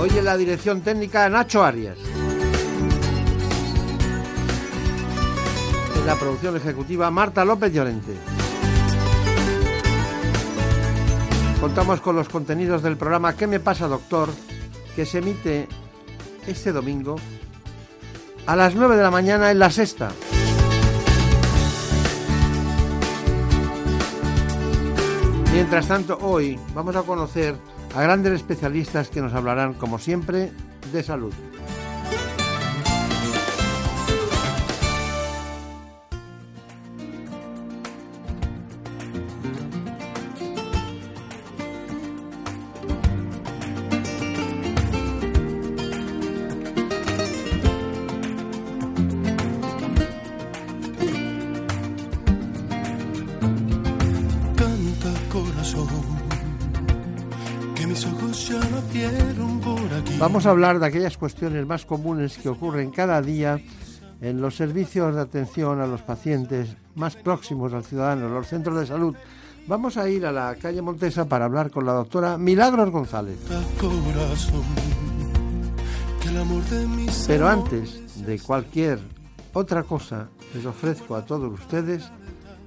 Hoy en la dirección técnica Nacho Arias. En la producción ejecutiva Marta López Llorente. Contamos con los contenidos del programa ¿Qué me pasa, doctor? que se emite este domingo a las 9 de la mañana en la sexta. Mientras tanto, hoy vamos a conocer a grandes especialistas que nos hablarán, como siempre, de salud. Vamos a hablar de aquellas cuestiones más comunes que ocurren cada día en los servicios de atención a los pacientes más próximos al ciudadano, los centros de salud. Vamos a ir a la calle Montesa para hablar con la doctora Milagros González. Pero antes de cualquier otra cosa, les ofrezco a todos ustedes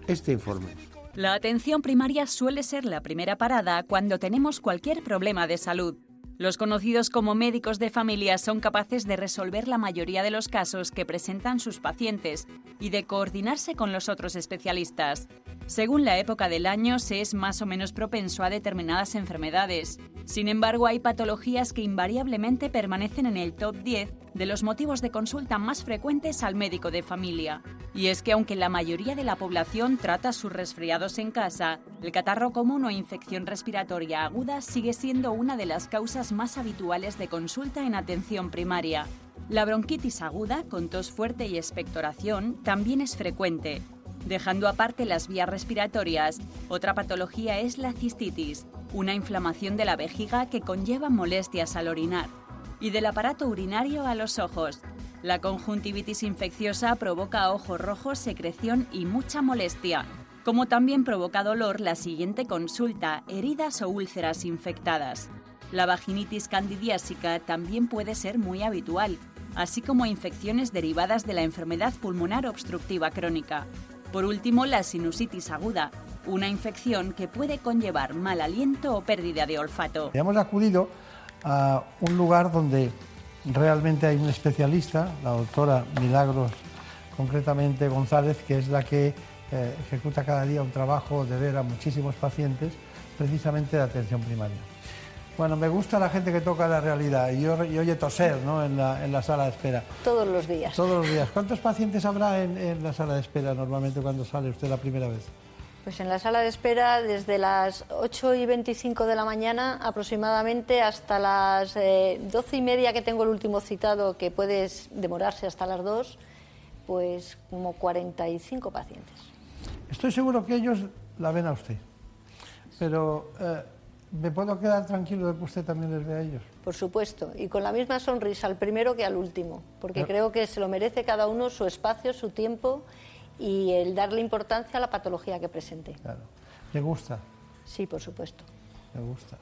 este informe. La atención primaria suele ser la primera parada cuando tenemos cualquier problema de salud. Los conocidos como médicos de familia son capaces de resolver la mayoría de los casos que presentan sus pacientes y de coordinarse con los otros especialistas. Según la época del año, se es más o menos propenso a determinadas enfermedades. Sin embargo, hay patologías que invariablemente permanecen en el top 10 de los motivos de consulta más frecuentes al médico de familia. Y es que aunque la mayoría de la población trata sus resfriados en casa, el catarro común o infección respiratoria aguda sigue siendo una de las causas más habituales de consulta en atención primaria. La bronquitis aguda, con tos fuerte y expectoración, también es frecuente. Dejando aparte las vías respiratorias, otra patología es la cistitis, una inflamación de la vejiga que conlleva molestias al orinar y del aparato urinario a los ojos. La conjuntivitis infecciosa provoca ojos rojos, secreción y mucha molestia, como también provoca dolor la siguiente consulta, heridas o úlceras infectadas. La vaginitis candidiásica también puede ser muy habitual, así como infecciones derivadas de la enfermedad pulmonar obstructiva crónica. Por último, la sinusitis aguda, una infección que puede conllevar mal aliento o pérdida de olfato. Hemos acudido a un lugar donde realmente hay un especialista, la doctora Milagros, concretamente González, que es la que eh, ejecuta cada día un trabajo de ver a muchísimos pacientes, precisamente de atención primaria. Bueno, me gusta la gente que toca la realidad y, yo- y oye toser ¿no? en, la, en la sala de espera. Todos los días. Todos los días. ¿Cuántos pacientes habrá en, en la sala de espera normalmente cuando sale usted la primera vez? Pues en la sala de espera desde las 8 y 25 de la mañana aproximadamente hasta las eh, 12 y media que tengo el último citado, que puede demorarse hasta las 2, pues como 45 pacientes. Estoy seguro que ellos la ven a usted, pero eh, ¿me puedo quedar tranquilo de que usted también les ve a ellos? Por supuesto, y con la misma sonrisa al primero que al último, porque creo que se lo merece cada uno su espacio, su tiempo y el darle importancia a la patología que presente. Claro. ¿Le gusta? Sí, por supuesto. Me gusta.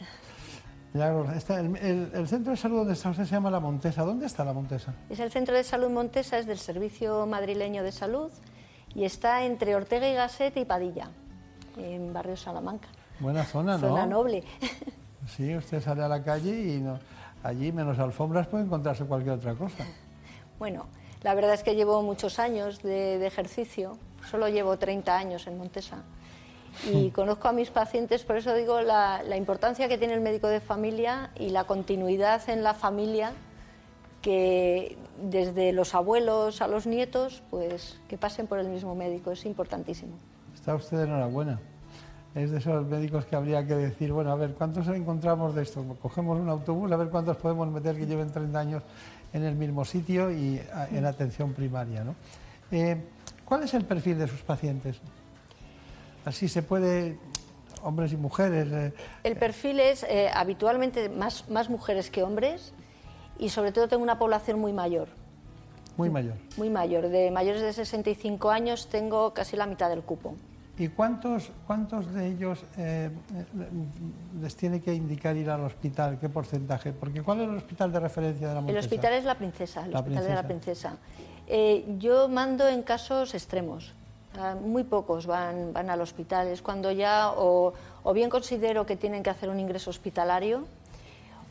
Milagros, está el, el- el centro de salud donde está usted se llama La Montesa. ¿Dónde está La Montesa? Es el Centro de Salud Montesa, es del Servicio Madrileño de Salud y está entre Ortega y Gasset y Padilla, en barrio Salamanca. Buena zona, ¿no? Zona noble. Sí, usted sale a la calle y no, allí, menos alfombras, puede encontrarse cualquier otra cosa. Bueno, la verdad es que llevo muchos años de, de ejercicio, solo llevo 30 años en Montesa y conozco a mis pacientes, por eso digo la, la importancia que tiene el médico de familia y la continuidad en la familia que desde los abuelos a los nietos, pues que pasen por el mismo médico, es importantísimo. Está usted enhorabuena. Es de esos médicos que habría que decir, bueno, a ver, ¿cuántos encontramos de esto? Cogemos un autobús, a ver cuántos podemos meter que lleven 30 años en el mismo sitio y en atención primaria. ¿no? Eh, ¿Cuál es el perfil de sus pacientes? Así se puede, hombres y mujeres. Eh, el perfil es eh, habitualmente más, más mujeres que hombres y sobre todo tengo una población muy mayor. Muy mayor. Muy mayor. De mayores de 65 años tengo casi la mitad del cupo. ¿Y cuántos, cuántos de ellos eh, les tiene que indicar ir al hospital? ¿Qué porcentaje? Porque ¿cuál es el hospital de referencia de la Montesa? El hospital es la Princesa, el hospital de la Princesa. Eh, yo mando en casos extremos. Muy pocos van, van al hospital. Es cuando ya o, o bien considero que tienen que hacer un ingreso hospitalario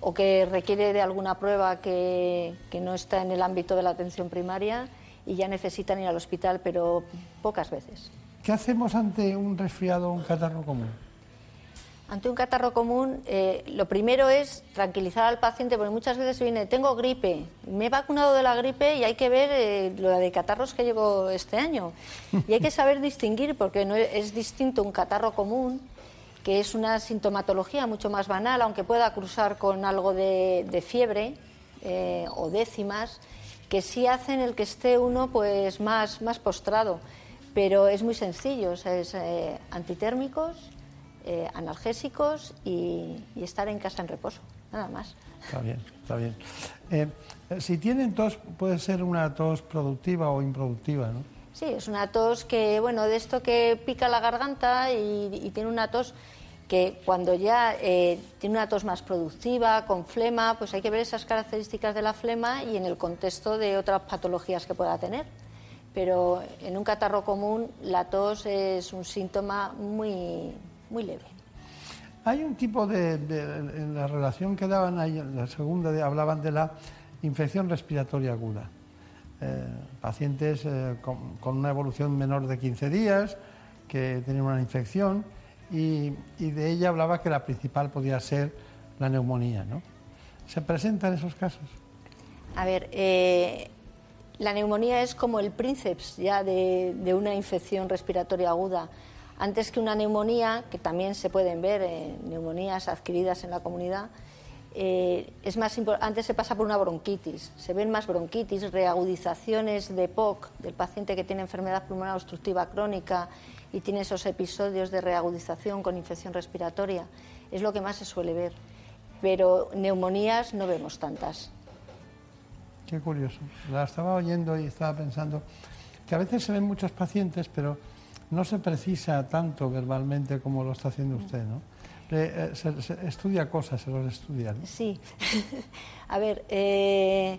o que requiere de alguna prueba que, que, no está en el ámbito de la atención primaria y ya necesitan ir al hospital, pero pocas veces. ¿Qué hacemos ante un resfriado o un catarro común? Ante un catarro común, eh, lo primero es tranquilizar al paciente, porque muchas veces viene, tengo gripe, me he vacunado de la gripe y hay que ver eh, lo de catarros que llevo este año. Y hay que saber distinguir, porque no es, distinto un catarro común que es una sintomatología mucho más banal, aunque pueda cruzar con algo de, fiebre eh, o décimas, que sí hacen el que esté uno pues más, más postrado. Pero es muy sencillo, es eh, antitérmicos, eh, analgésicos y, estar en casa en reposo, nada más. Está bien, está bien. si tienen tos, puede ser una tos productiva o improductiva, ¿no? Sí, es una tos que, bueno, de esto que pica la garganta y tiene una tos que cuando ya eh, tiene una tos más productiva, con flema, pues hay que ver esas características de la flema y en el contexto de otras patologías que pueda tener. Pero en un catarro común la tos es un síntoma muy, muy leve. Hay un tipo de, en la relación que daban ahí, en la segunda hablaban de la infección respiratoria aguda. Eh, pacientes eh, con, con, una evolución menor de 15 días que tienen una infección y, de ella hablaba que la principal podía ser la neumonía, ¿no? ¿Se presentan esos casos? A ver, eh, la neumonía es como el prínceps ya de, una infección respiratoria aguda. Antes que una neumonía, que también se pueden ver en neumonías adquiridas en la comunidad, eh, es más antes se pasa por una bronquitis, se ven más bronquitis, reagudizaciones de POC del paciente que tiene enfermedad pulmonar obstructiva crónica y tiene esos episodios de reagudización con infección respiratoria. Es lo que más se suele ver. Pero neumonías no vemos tantas. Qué curioso. La estaba oyendo y estaba pensando que a veces se ven muchos pacientes, pero no se precisa tanto verbalmente como lo está haciendo usted, ¿no? Eh, se, estudia cosas, se los estudia, ¿no? Sí. a ver, eh,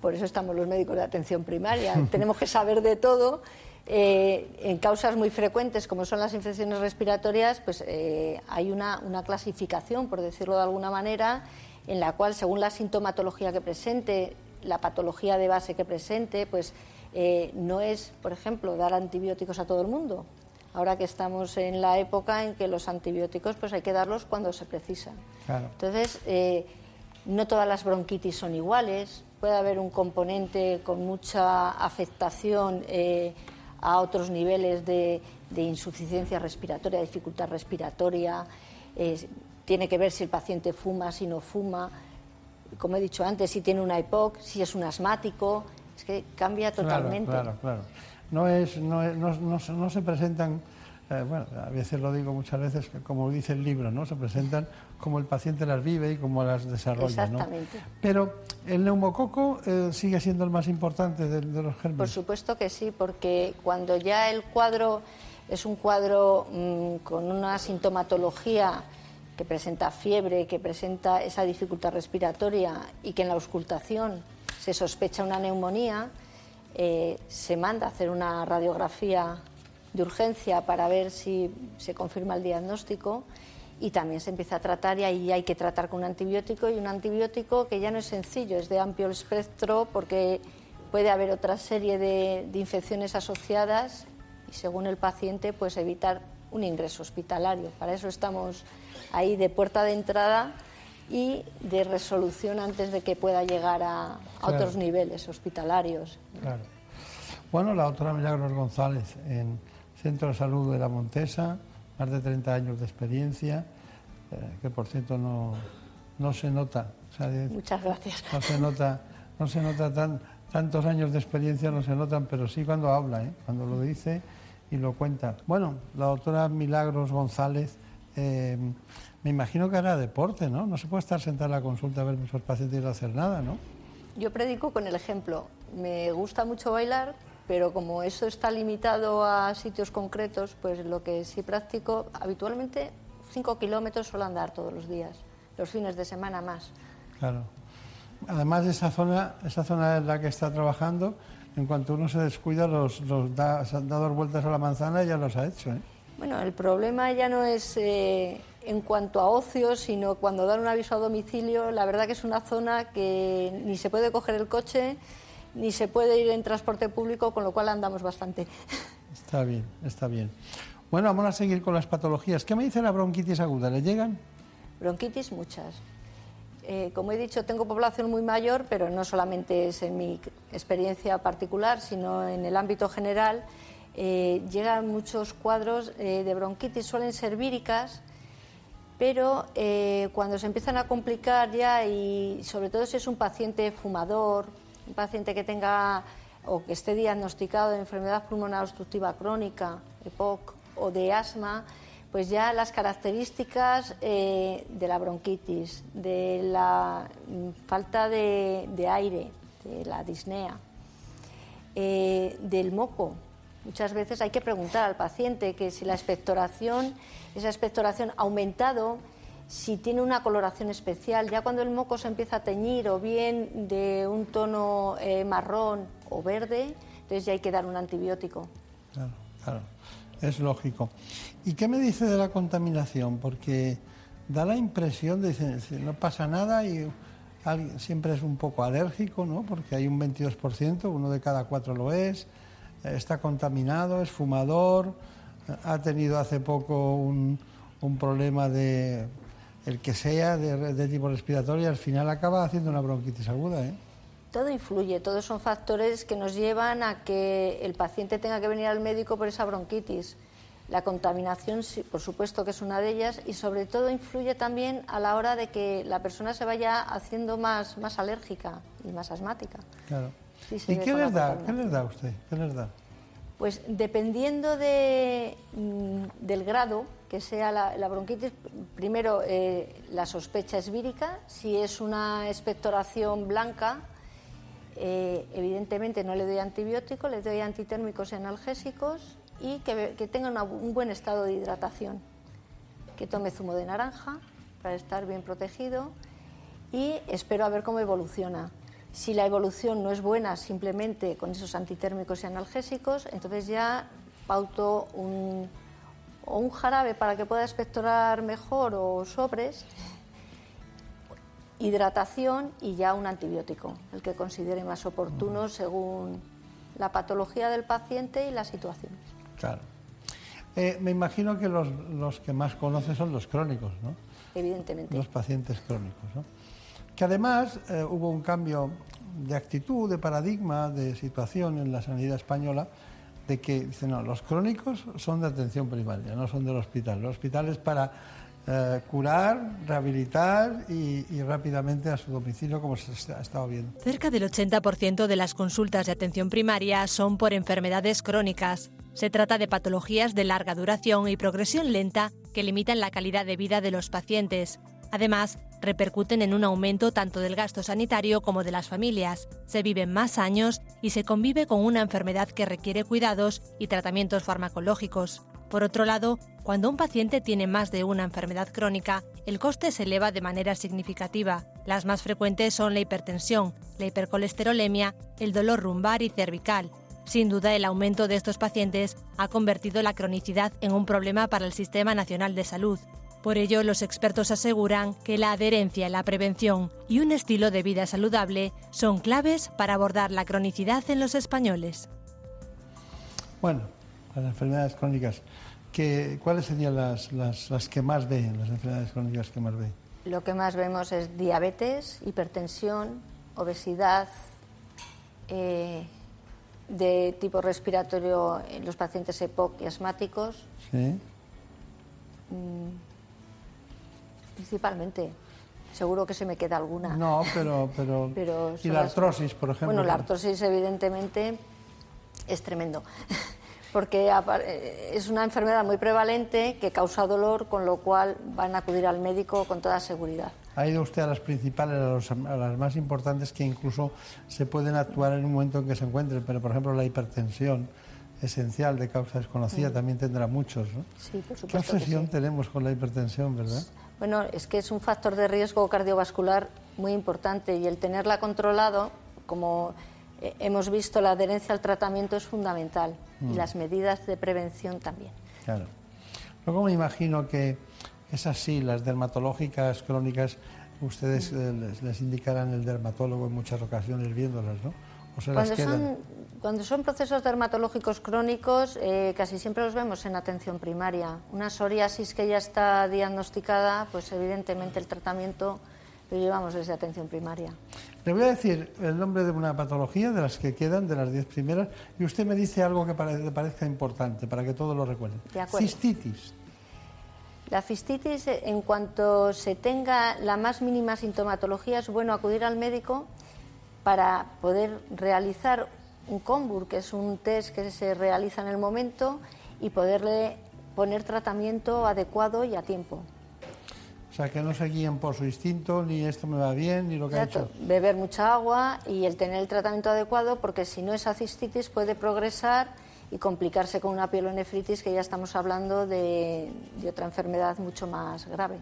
por eso estamos los médicos de atención primaria. Tenemos que saber de todo eh, en causas muy frecuentes, como son las infecciones respiratorias, pues eh, hay una, clasificación, por decirlo de alguna manera, en la cual, según la sintomatología que presente, la patología de base que presente, pues eh, no es, por ejemplo, dar antibióticos a todo el mundo. Ahora que estamos en la época en que los antibióticos pues hay que darlos cuando se precisan. Entonces, no todas las bronquitis son iguales, puede haber un componente con mucha afectación a otros niveles de, insuficiencia respiratoria, dificultad respiratoria. Tiene que ver si el paciente fuma, si no fuma. Como he dicho antes, si tiene una EPOC, si es un asmático. Es que cambia totalmente. Claro, claro, No, es, no, no se presentan eh, bueno, a veces lo digo muchas veces, como dice el libro, ¿no? Se presentan como el paciente las vive y como las desarrolla, Exactamente. Pero el neumococo eh, sigue siendo el más importante de, los gérmenes. Por supuesto que sí, porque cuando ya el cuadro es un cuadro mm, con una sintomatología que presenta fiebre, que presenta esa dificultad respiratoria y que en la auscultación se sospecha una neumonía, eh, se manda a hacer una radiografía de urgencia para ver si se confirma el diagnóstico y también se empieza a tratar y ahí hay que tratar con un antibiótico y un antibiótico que ya no es sencillo, es de amplio espectro porque puede haber otra serie de, infecciones asociadas y según el paciente pues evitar un ingreso hospitalario. Para eso estamos ahí de puerta de entrada y de resolución antes de que pueda llegar a, otros niveles hospitalarios. Bueno, la doctora Milagros González en Centro de Salud de la Montesa, más de 30 años de experiencia, eh, que por cierto no, no se nota. Muchas gracias. No se nota, no se nota tan, tantos años de experiencia, no se notan, pero sí cuando habla, ¿eh? cuando lo dice y lo cuenta. Bueno, la doctora Milagros González, eh, me imagino que hará deporte, ¿no? No se puede estar sentada en la consulta a ver muchos pacientes y no hacer nada, ¿no? Yo predico con el ejemplo. Me gusta mucho bailar, pero como eso está limitado a sitios concretos, pues lo que sí practico habitualmente, 5 kilómetros suelo andar todos los días, los fines de semana más. Claro. Además, esa zona, esa zona en la que está trabajando, en cuanto uno se descuida, los, los da, ha dado vueltas a la manzana y ya los ha hecho. ¿eh? Bueno, el problema ya no es eh, en cuanto a ocio, sino cuando dan un aviso a domicilio, la verdad que es una zona que ni se puede coger el coche, ni se puede ir en transporte público, con lo cual andamos bastante. Está bien, está bien. Bueno, vamos a seguir con las patologías. ¿Qué me dice la bronquitis aguda? ¿Le llegan? Bronquitis muchas. Eh, como he dicho, tengo población muy mayor, pero no solamente es en mi experiencia particular, sino en el ámbito general. Eh, llegan muchos cuadros eh, de bronquitis, suelen ser víricas, pero cuando se empiezan a complicar ya, y sobre todo si es un paciente fumador, un paciente que tenga o que esté diagnosticado de enfermedad pulmonar obstructiva crónica, EPOC, o de asma, pues ya las características eh, de la bronquitis, de la mm, falta de, aire, de la disnea, eh, del moco. Muchas veces hay que preguntar al paciente que si la expectoración, esa expectoración ha aumentado, si tiene una coloración especial, ya cuando el moco se empieza a teñir o bien de un tono eh, marrón o verde, entonces ya hay que dar un antibiótico. Claro, claro es lógico. ¿Y qué me dice de la contaminación? Porque da la impresión de que no pasa nada y siempre es un poco alérgico, ¿no? Porque hay un 22%, uno de cada cuatro lo es, está contaminado, es fumador, ha tenido hace poco un, problema de el que sea de, de tipo respiratorio y al final acaba haciendo una bronquitis aguda, ¿eh? Todo influye, todos son factores que nos llevan a que el paciente tenga que venir al médico por esa bronquitis. La contaminación, por supuesto que es una de ellas, y sobre todo influye también a la hora de que la persona se vaya haciendo más, más alérgica y más asmática. Claro. ¿Y qué les, da, qué les da usted? ¿Qué les da? Pues dependiendo de, mm, del grado que sea la, bronquitis, primero eh, la sospecha es vírica, si es una expectoración blanca, eh, evidentemente no le doy antibiótico, le doy antitérmicos y analgésicos y que, tenga un buen estado de hidratación. Que tome zumo de naranja para estar bien protegido y espero a ver cómo evoluciona. Si la evolución no es buena simplemente con esos antitérmicos y analgésicos, entonces ya pauto un, o un jarabe para que pueda expectorar mejor o sobres hidratación y ya un antibiótico, el que considere más oportuno según la patología del paciente y la situación. Claro. Eh, me imagino que los, los, que más conoce son los crónicos, ¿no? Evidentemente. Los pacientes crónicos, ¿no? Que además eh, hubo un cambio de actitud, de paradigma, de situación en la sanidad española, de que dicen, no, los crónicos son de atención primaria, no son del hospital. El hospital es para eh, curar, rehabilitar y, rápidamente a su domicilio, como se ha estado viendo. Cerca del 80% de las consultas de atención primaria son por enfermedades crónicas. Se trata de patologías de larga duración y progresión lenta que limitan la calidad de vida de los pacientes. Además, repercuten en un aumento tanto del gasto sanitario como de las familias. Se viven más años y se convive con una enfermedad que requiere cuidados y tratamientos farmacológicos. Por otro lado, cuando un paciente tiene más de una enfermedad crónica, el coste se eleva de manera significativa. Las más frecuentes son la hipertensión, la hipercolesterolemia, el dolor lumbar y cervical. Sin duda, el aumento de estos pacientes ha convertido la cronicidad en un problema para el Sistema Nacional de Salud. Por ello, los expertos aseguran que la adherencia, la prevención y un estilo de vida saludable son claves para abordar la cronicidad en los españoles. Bueno, las enfermedades crónicas. ¿Cuáles serían las, las, que más ven, las enfermedades crónicas que más ven? Lo que más vemos es diabetes, hipertensión, obesidad, eh, de tipo respiratorio en los pacientes EPOC y asmáticos. Mm, principalmente. Seguro que se me queda alguna. No, pero... pero, Pero y la artrosis, por ejemplo. Bueno, la artrosis evidentemente es tremendo, porque eh, es una enfermedad muy prevalente que causa dolor, con lo cual van a acudir al médico con toda seguridad. Ha ido usted a las principales, a, los- a las más importantes que incluso se pueden actuar en un momento en que se encuentren, pero por ejemplo la hipertensión esencial de causa desconocida también tendrá muchos. ¿no? Sí, por ¿Qué Mm. supuesto. que obsesión sí. tenemos con la hipertensión, verdad? Bueno, es que es un factor de riesgo cardiovascular muy importante y el tenerla controlado, como eh, hemos visto, la adherencia al tratamiento es fundamental Mm. y las medidas de prevención también. Claro. Luego me imagino que esas sí, las dermatológicas crónicas, ustedes eh, les, les indicarán el dermatólogo en muchas ocasiones viéndolas, ¿no? O se las Cuando quedan. son, cuando son procesos dermatológicos crónicos, eh, casi siempre los vemos en atención primaria. Una psoriasis que ya está diagnosticada, pues evidentemente el tratamiento lo llevamos desde atención primaria. Le voy a decir el nombre de una patología de las que quedan, de las diez primeras, y usted me dice algo que le parezca importante para que todos lo recuerden. Cistitis. La cistitis, en cuanto se tenga la más mínima sintomatología, es bueno acudir al médico para poder realizar un COMBUR, que es un test que se realiza en el momento, y poderle poner tratamiento adecuado y a tiempo. O sea, que no se guíen por su instinto, ni esto me va bien, ni lo que ha hecho. beber mucha agua y el tener el tratamiento adecuado, porque si no esa cistitis puede progresar y complicarse con una pielonefritis, que ya estamos hablando de, de otra enfermedad mucho más grave.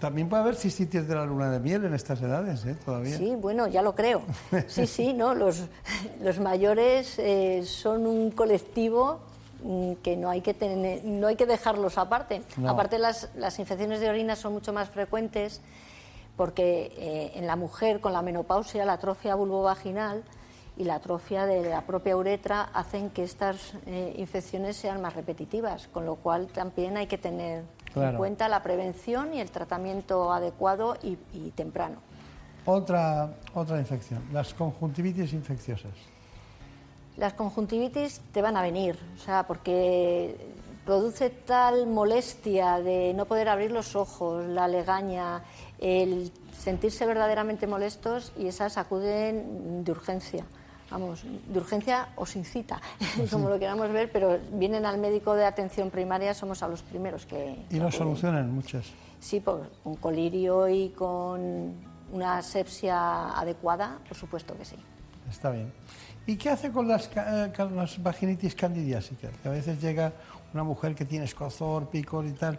También puede haber cistitis de la luna de miel en estas edades, ¿eh? Todavía. Sí, bueno, ya lo creo. Sí, sí, no, los, los mayores eh, son un colectivo mm, que no hay que tener, no hay que dejarlos aparte. No. Aparte las, las infecciones de orina son mucho más frecuentes porque eh, en la mujer con la menopausia la atrofia vulvovaginal y la atrofia de la propia uretra hacen que estas eh, infecciones sean más repetitivas, con lo cual también hay que tener Claro. en cuenta la prevención y el tratamiento adecuado y- y temprano. Otra, otra infección, las conjuntivitis infecciosas. Las conjuntivitis te van a venir, o sea, porque produce tal molestia de no poder abrir los ojos, la legaña, el sentirse verdaderamente molestos y esas acuden de urgencia. Vamos, de urgencia o sin cita, como lo queramos ver, pero vienen al médico de atención primaria, somos a los primeros que... Y lo solucionan muchas. Sí, por, con colirio y con una asepsia adecuada, por supuesto que sí. Está bien. ¿Y qué hace con las, eh, con las vaginitis candidiásicas? Que a veces llega una mujer que tiene escozor, picor y tal,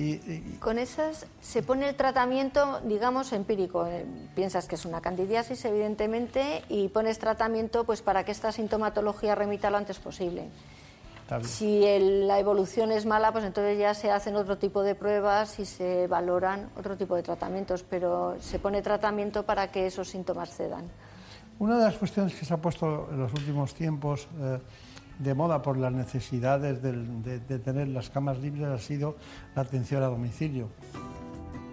y, y- Con esas se pone el tratamiento, digamos, empírico. Eh, Piensas que es una candidiasis, evidentemente, y pones tratamiento pues para que esta sintomatología remita lo antes posible. Si el- la evolución es mala, pues entonces ya se hacen otro tipo de pruebas y se valoran otro tipo de tratamientos, pero se pone tratamiento para que esos síntomas cedan. Una de las cuestiones que se ha puesto en los últimos tiempos eh, de moda por las necesidades de tener las camas libres ha sido la atención a domicilio.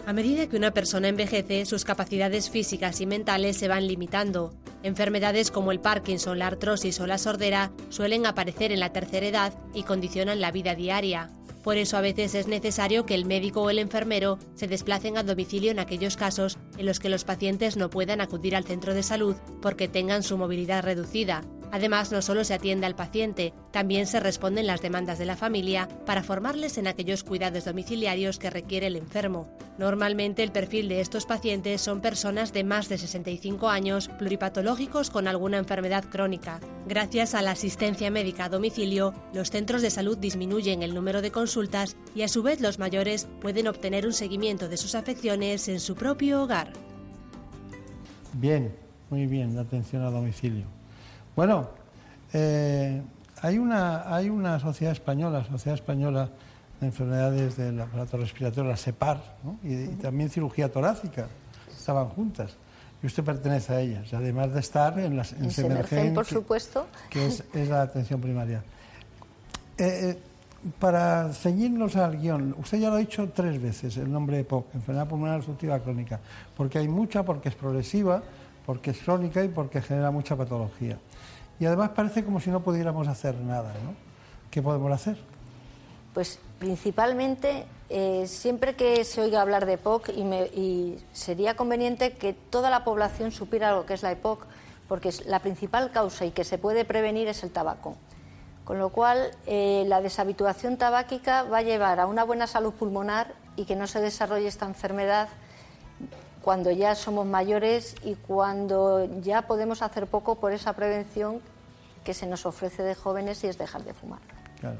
A medida que una persona envejece, sus capacidades físicas y mentales se van limitando. Enfermedades como el Parkinson, la artrosis o la sordera suelen aparecer en la tercera edad y condicionan la vida diaria. Por eso a veces es necesario que el médico o el enfermero se desplacen a domicilio en aquellos casos en los que los pacientes no puedan acudir al centro de salud porque tengan su movilidad reducida. Además, no solo se atiende al paciente, también se responden las demandas de la familia para formarles en aquellos cuidados domiciliarios que requiere el enfermo. Normalmente el perfil de estos pacientes son personas de más de 65 años, pluripatológicos con alguna enfermedad crónica. Gracias a la asistencia médica a domicilio, los centros de salud disminuyen el número de consultas y a su vez los mayores pueden obtener un seguimiento de sus afecciones en su propio hogar. Bien, muy bien, atención a domicilio. Bueno, eh, hay, una, hay una sociedad española, Sociedad Española de Enfermedades del Aparato Respiratorio, la SEPAR, ¿no? y, y también cirugía torácica, estaban juntas. Y usted pertenece a ellas, además de estar en las en En Semergen, por que- supuesto. que es, es la atención primaria. Eh, eh, para ceñirnos al guion, usted ya lo ha dicho tres veces, el nombre EPOC, enfermedad pulmonar obstructiva crónica, porque hay mucha, porque es progresiva, porque es crónica y porque genera mucha patología. Y además parece como si no pudiéramos hacer nada, ¿no? ¿Qué podemos hacer? Pues principalmente, eh, siempre que se oiga hablar de EPOC, y, y, sería conveniente que toda la población supiera lo que es la EPOC, porque la principal causa y que se puede prevenir es el tabaco. Con lo cual, eh, la deshabituación tabáquica va a llevar a una buena salud pulmonar y que no se desarrolle esta enfermedad cuando ya somos mayores y cuando ya podemos hacer poco por esa prevención que se nos ofrece de jóvenes y es dejar de fumar. Claro.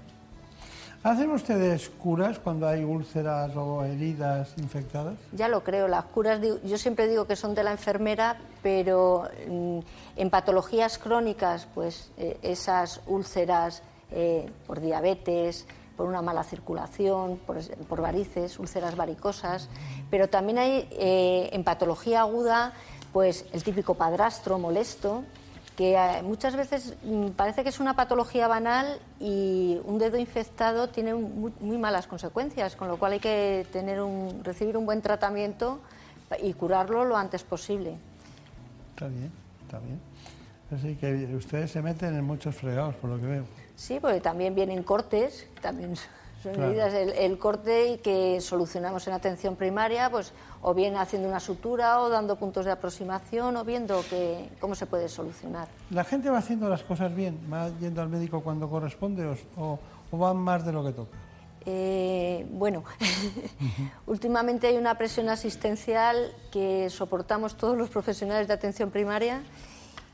¿Hacen ustedes curas cuando hay úlceras o heridas infectadas? Ya lo creo, las curas yo siempre digo que son de la enfermera, pero mm, en patologías crónicas, pues eh, esas úlceras eh, por diabetes, por una mala circulación, por, varices, úlceras varicosas, pero también hay eh, en patología aguda, pues el típico padrastro molesto, que eh, muchas veces mm, parece que es una patología banal y un dedo infectado tiene muy, malas consecuencias, con lo cual hay que tener un, recibir un buen tratamiento y curarlo lo antes posible. Está bien, está bien. Así que ustedes se meten en muchos fregados, por lo que veo. Sí, porque también vienen cortes, también son medidas el, corte y que solucionamos en atención primaria, pues o bien haciendo una sutura o dando puntos de aproximación o viendo que, cómo se puede solucionar. ¿La gente va haciendo las cosas bien? ¿Va yendo al médico cuando corresponde o, o, van más de lo que toca? Eh, bueno, últimamente hay una presión asistencial que soportamos todos los profesionales de atención primaria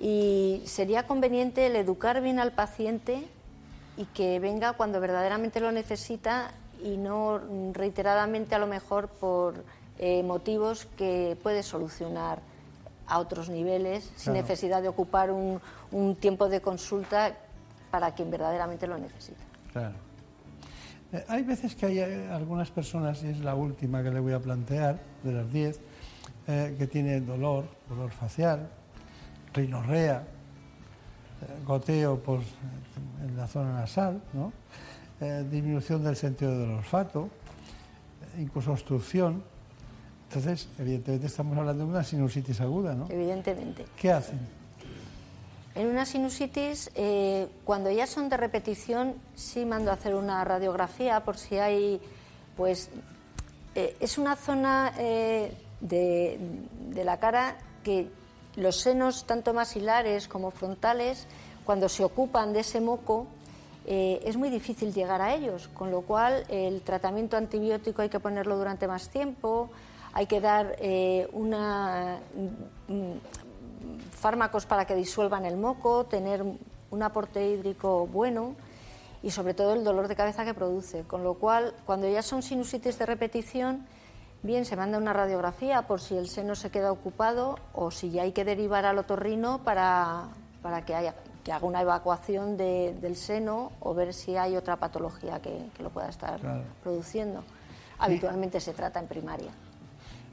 y sería conveniente el educar bien al paciente y que venga cuando verdaderamente lo necesita y no reiteradamente a lo mejor por eh, motivos que puede solucionar a otros niveles sin necesidad de ocupar un, un, tiempo de consulta para quien verdaderamente lo necesita. Claro. Eh, hay veces que hay eh, algunas personas, y es la última que le voy a plantear, de las 10, que tiene dolor, dolor facial, rinorrea, goteo pues, en la zona nasal, ¿no? Eh, disminución del sentido del olfato, incluso obstrucción. Entonces, evidentemente estamos hablando de una sinusitis aguda, ¿no? Evidentemente. ¿Qué hacen? En una sinusitis, eh, cuando ya son de repetición, sí mando a hacer una radiografía por si hay, pues, eh, es una zona de, de la cara que los senos, tanto masilares como frontales, cuando se ocupan de ese moco, eh, es muy difícil llegar a ellos, con lo cual el tratamiento antibiótico hay que ponerlo durante más tiempo, hay que dar eh, una, mm, fármacos para que disuelvan el moco, tener un aporte hídrico bueno y sobre todo el dolor de cabeza que produce. Con lo cual, cuando ya son sinusitis de repetición, bien, se manda una radiografía por si el seno se queda ocupado o si ya hay que derivar al otorrino para, para que haya que haga una evacuación del seno o ver si hay otra patología que, lo pueda estar produciendo. Habitualmente se trata en primaria.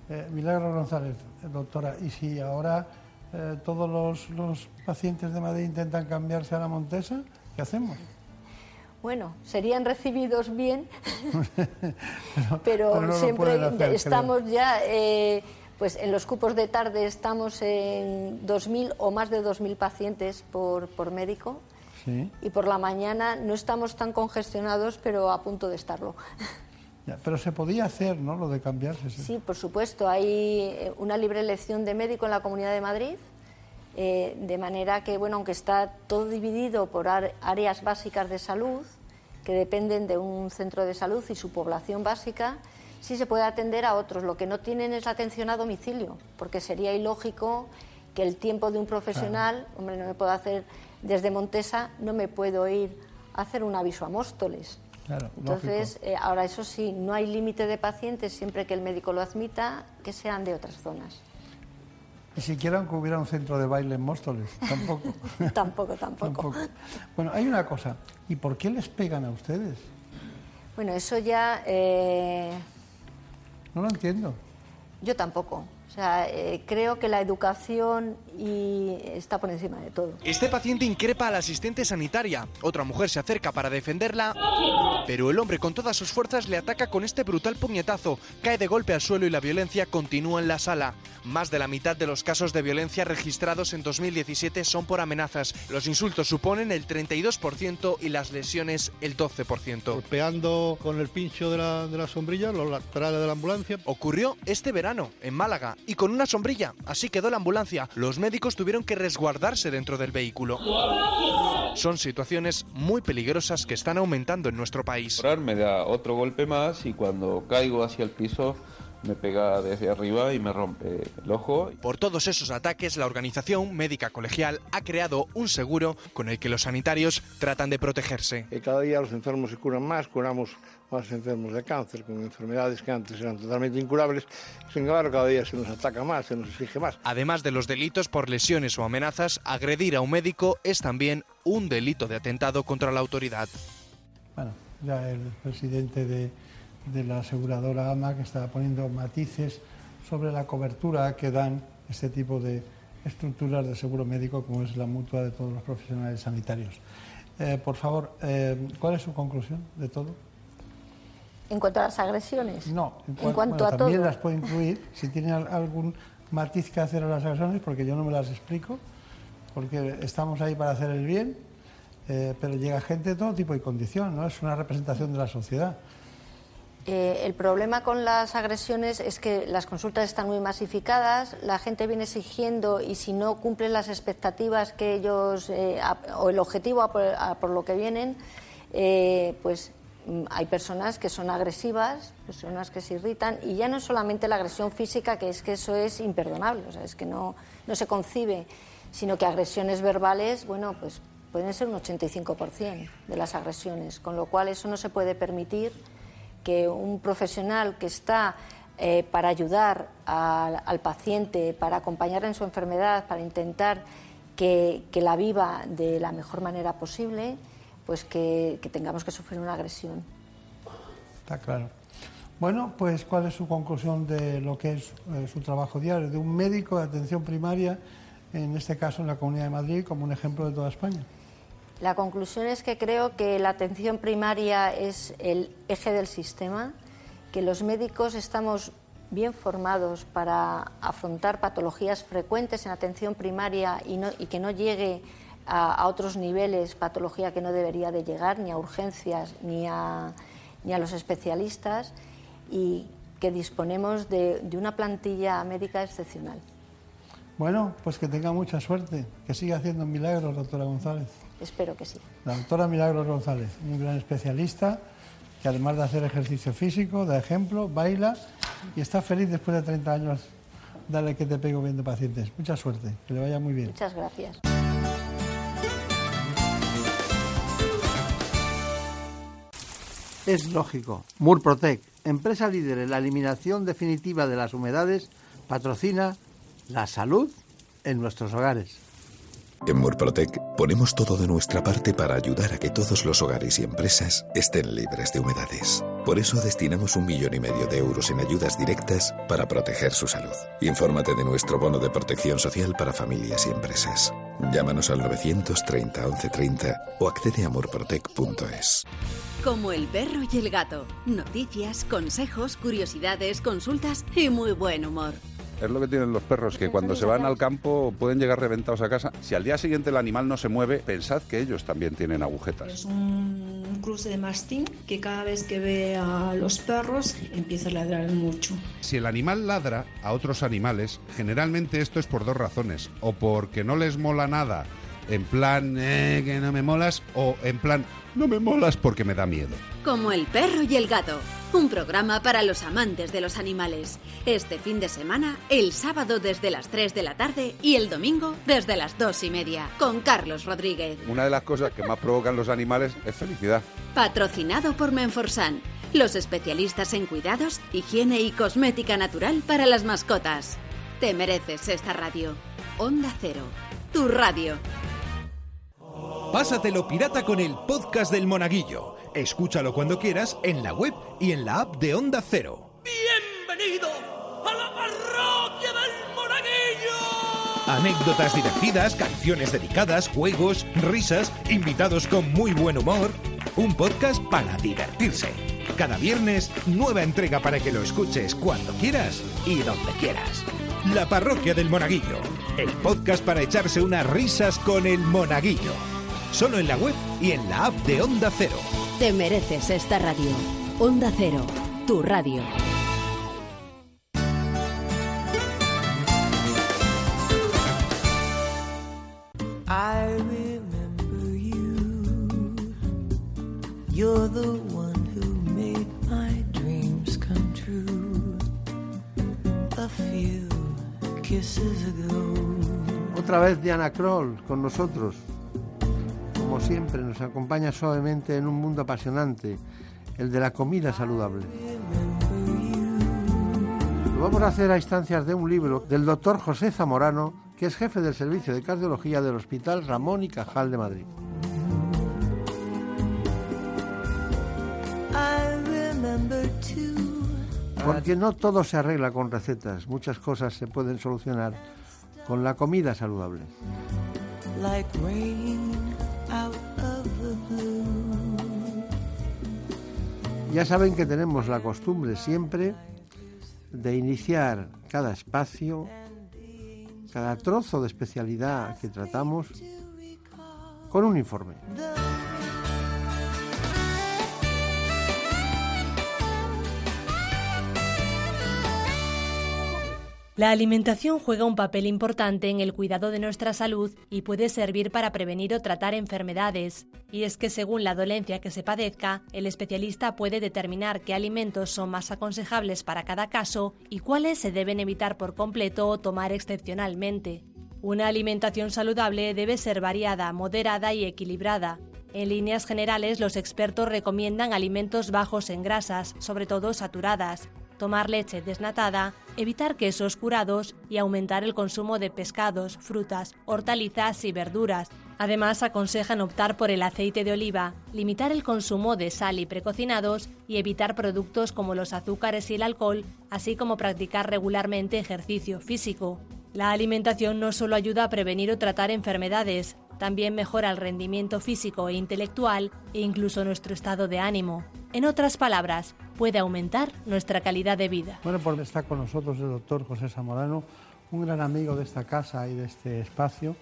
Eh, Milagro González, doctora, ¿y si ahora eh, todos los, pacientes de Madrid intentan cambiarse a la Montesa, qué hacemos? Bueno, serían recibidos bien, pero, siempre estamos ya eh, pues en los cupos de tarde estamos en 2.000 o más de 2.000 pacientes por, por médico. Y por la mañana no estamos tan congestionados, pero a punto de estarlo. pero se podía hacer, ¿no? Lo de cambiarse. Sí, por supuesto. Hay eh, una libre elección de médico en la Comunidad de Madrid, eh, de manera que, bueno, aunque está todo dividido por áreas básicas de salud, que dependen de un centro de salud y su población básica, sí se puede atender a otros. Lo que no tienen es la atención a domicilio, porque sería ilógico que el tiempo de un profesional, hombre, no me puedo hacer desde Montesa, no me puedo ir a hacer un aviso a Móstoles. Entonces, eh, ahora eso sí, no hay límite de pacientes siempre que el médico lo admita, que sean de otras zonas. Ni siquiera que hubiera un centro de baile en Móstoles, tampoco. tampoco, tampoco. Bueno, hay una cosa, ¿y por qué les pegan a ustedes? Bueno, eso ya... Eh, no lo entiendo. Yo tampoco. O sea, eh, creo que la educación y está por encima de todo. Este paciente increpa a la asistente sanitaria. Otra mujer se acerca para defenderla Pero el hombre con todas sus fuerzas le ataca con este brutal puñetazo, cae de golpe al suelo y la violencia continúa en la sala. Más de la mitad de los casos de violencia registrados en 2017 son por amenazas. Los insultos suponen el 32% y las lesiones el 12%. Golpeando con el pincho de la, de la sombrilla los laterales de la ambulancia. Ocurrió este verano, en Málaga, y con una sombrilla. Así quedó la ambulancia. Los médicos tuvieron que resguardarse dentro del vehículo. Son situaciones muy peligrosas que están aumentando en nuestro país. Me da otro golpe más y cuando caigo hacia el piso me pega desde arriba y me rompe el ojo. Por todos esos ataques, la organización médica colegial ha creado un seguro con el que los sanitarios tratan de protegerse. Y cada día los enfermos se curan más, curamos más enfermos de cáncer, con enfermedades que antes eran totalmente incurables. Sin embargo, cada día se nos ataca más, se nos exige más. Además de los delitos por lesiones o amenazas, agredir a un médico es también un delito de atentado contra la autoridad. Bueno, ya el presidente de de la aseguradora AMA que está poniendo matices sobre la cobertura que dan este tipo de estructuras de seguro médico como es la mutua de todos los profesionales sanitarios. Eh, por favor, eh, ¿cuál es su conclusión de todo? En cuanto a las agresiones. No, en, cuanto a también las puede incluir si tiene algún matiz que hacer a las agresiones, porque yo no me las explico, porque estamos ahí para hacer el bien, eh, pero llega gente de todo tipo y condición, ¿no? Es una representación de la sociedad. Eh, el problema con las agresiones es que las consultas están muy masificadas, la gente viene exigiendo y si no cumplen las expectativas que ellos eh, o el objetivo por, lo que vienen, eh, pues hay personas que son agresivas, personas que se irritan y ya no solamente la agresión física, que es que eso es imperdonable, o sea, es que no, no se concibe, sino que agresiones verbales, bueno, pues pueden ser un 85% de las agresiones, con lo cual eso no se puede permitir que un profesional que está eh, para ayudar al, paciente, para acompañar en su enfermedad, para intentar que, la viva de la mejor manera posible, pues que, tengamos que sufrir una agresión. Está claro. Bueno, pues ¿cuál es su conclusión de lo que es eh, su trabajo diario de un médico de atención primaria, en este caso en la Comunidad de Madrid, como un ejemplo de toda España? La conclusión es que creo que la atención primaria es el eje del sistema, que los médicos estamos bien formados para afrontar patologías frecuentes en atención primaria y, que no llegue a, otros niveles, patología que no debería de llegar ni a urgencias ni a, ni a los especialistas y que disponemos de, de una plantilla médica excepcional. Bueno, pues que tenga mucha suerte, que siga haciendo milagros, doctora González. Espero que sí. La doctora Milagros González, un gran especialista que además de hacer ejercicio físico, da ejemplo, baila y está feliz después de 30 años. Dale que te pego viendo pacientes. Mucha suerte, que le vaya muy bien. Muchas gracias. Es lógico. Murprotec, empresa líder en la eliminación definitiva de las humedades, patrocina la salud en nuestros hogares. En Murprotec ponemos todo de nuestra parte para ayudar a que todos los hogares y empresas estén libres de humedades. Por eso destinamos un millón y medio de euros en ayudas directas para proteger su salud. Infórmate de nuestro bono de protección social para familias y empresas. Llámanos al 930 1130 o accede a murprotec.es. Como el perro y el gato. Noticias, consejos, curiosidades, consultas y muy buen humor. Es lo que tienen los perros, que cuando se van al campo pueden llegar reventados a casa. Si al día siguiente el animal no se mueve, pensad que ellos también tienen agujetas. Es un cruce de mastín que cada vez que ve a los perros empieza a ladrar mucho. Si el animal ladra a otros animales, generalmente esto es por dos razones. O porque no les mola nada, en plan, eh, que no me molas, o en plan, no me molas porque me da miedo. Como el perro y el gato. Un programa para los amantes de los animales. Este fin de semana, el sábado desde las 3 de la tarde y el domingo desde las 2 y media, con Carlos Rodríguez. Una de las cosas que más provocan los animales es felicidad. Patrocinado por Menforsan, los especialistas en cuidados, higiene y cosmética natural para las mascotas. Te mereces esta radio. Onda Cero, tu radio. Pásatelo pirata con el podcast del monaguillo Escúchalo cuando quieras en la web y en la app de Onda Cero. ¡Bienvenido a la parroquia del Monaguillo! Anécdotas divertidas, canciones dedicadas, juegos, risas, invitados con muy buen humor. un podcast para divertirse. Cada viernes, nueva entrega para que lo escuches cuando quieras y donde quieras. La Parroquia del Monaguillo, el podcast para echarse unas risas con el Monaguillo. Solo en la web y en la app de Onda Cero. Te mereces esta radio. Onda Cero, tu radio. I remember you. You're the one who made my dreams come true. A few kisses ago. Otra vez Diana Kroll con nosotros. Como siempre, nos acompaña suavemente en un mundo apasionante, el de la comida saludable. Lo vamos a hacer a instancias de un libro del doctor José Zamorano, que es jefe del Servicio de Cardiología del Hospital Ramón y Cajal de Madrid. Porque no todo se arregla con recetas, muchas cosas se pueden solucionar con la comida saludable. Ya saben que tenemos la costumbre siempre de iniciar cada espacio, cada trozo de especialidad que tratamos, con un informe. La alimentación juega un papel importante en el cuidado de nuestra salud y puede servir para prevenir o tratar enfermedades. Y es que según la dolencia que se padezca, el especialista puede determinar qué alimentos son más aconsejables para cada caso y cuáles se deben evitar por completo o tomar excepcionalmente. Una alimentación saludable debe ser variada, moderada y equilibrada. En líneas generales, los expertos recomiendan alimentos bajos en grasas, sobre todo saturadas, tomar leche desnatada, evitar quesos curados y aumentar el consumo de pescados, frutas, hortalizas y verduras. Además, aconsejan optar por el aceite de oliva, limitar el consumo de sal y precocinados y evitar productos como los azúcares y el alcohol, así como practicar regularmente ejercicio físico. La alimentación no solo ayuda a prevenir o tratar enfermedades, también mejora el rendimiento físico e intelectual e incluso nuestro estado de ánimo. En otras palabras, puede aumentar nuestra calidad de vida. Bueno, pues está con nosotros el doctor José Zamorano, un gran amigo de esta casa y de este espacio.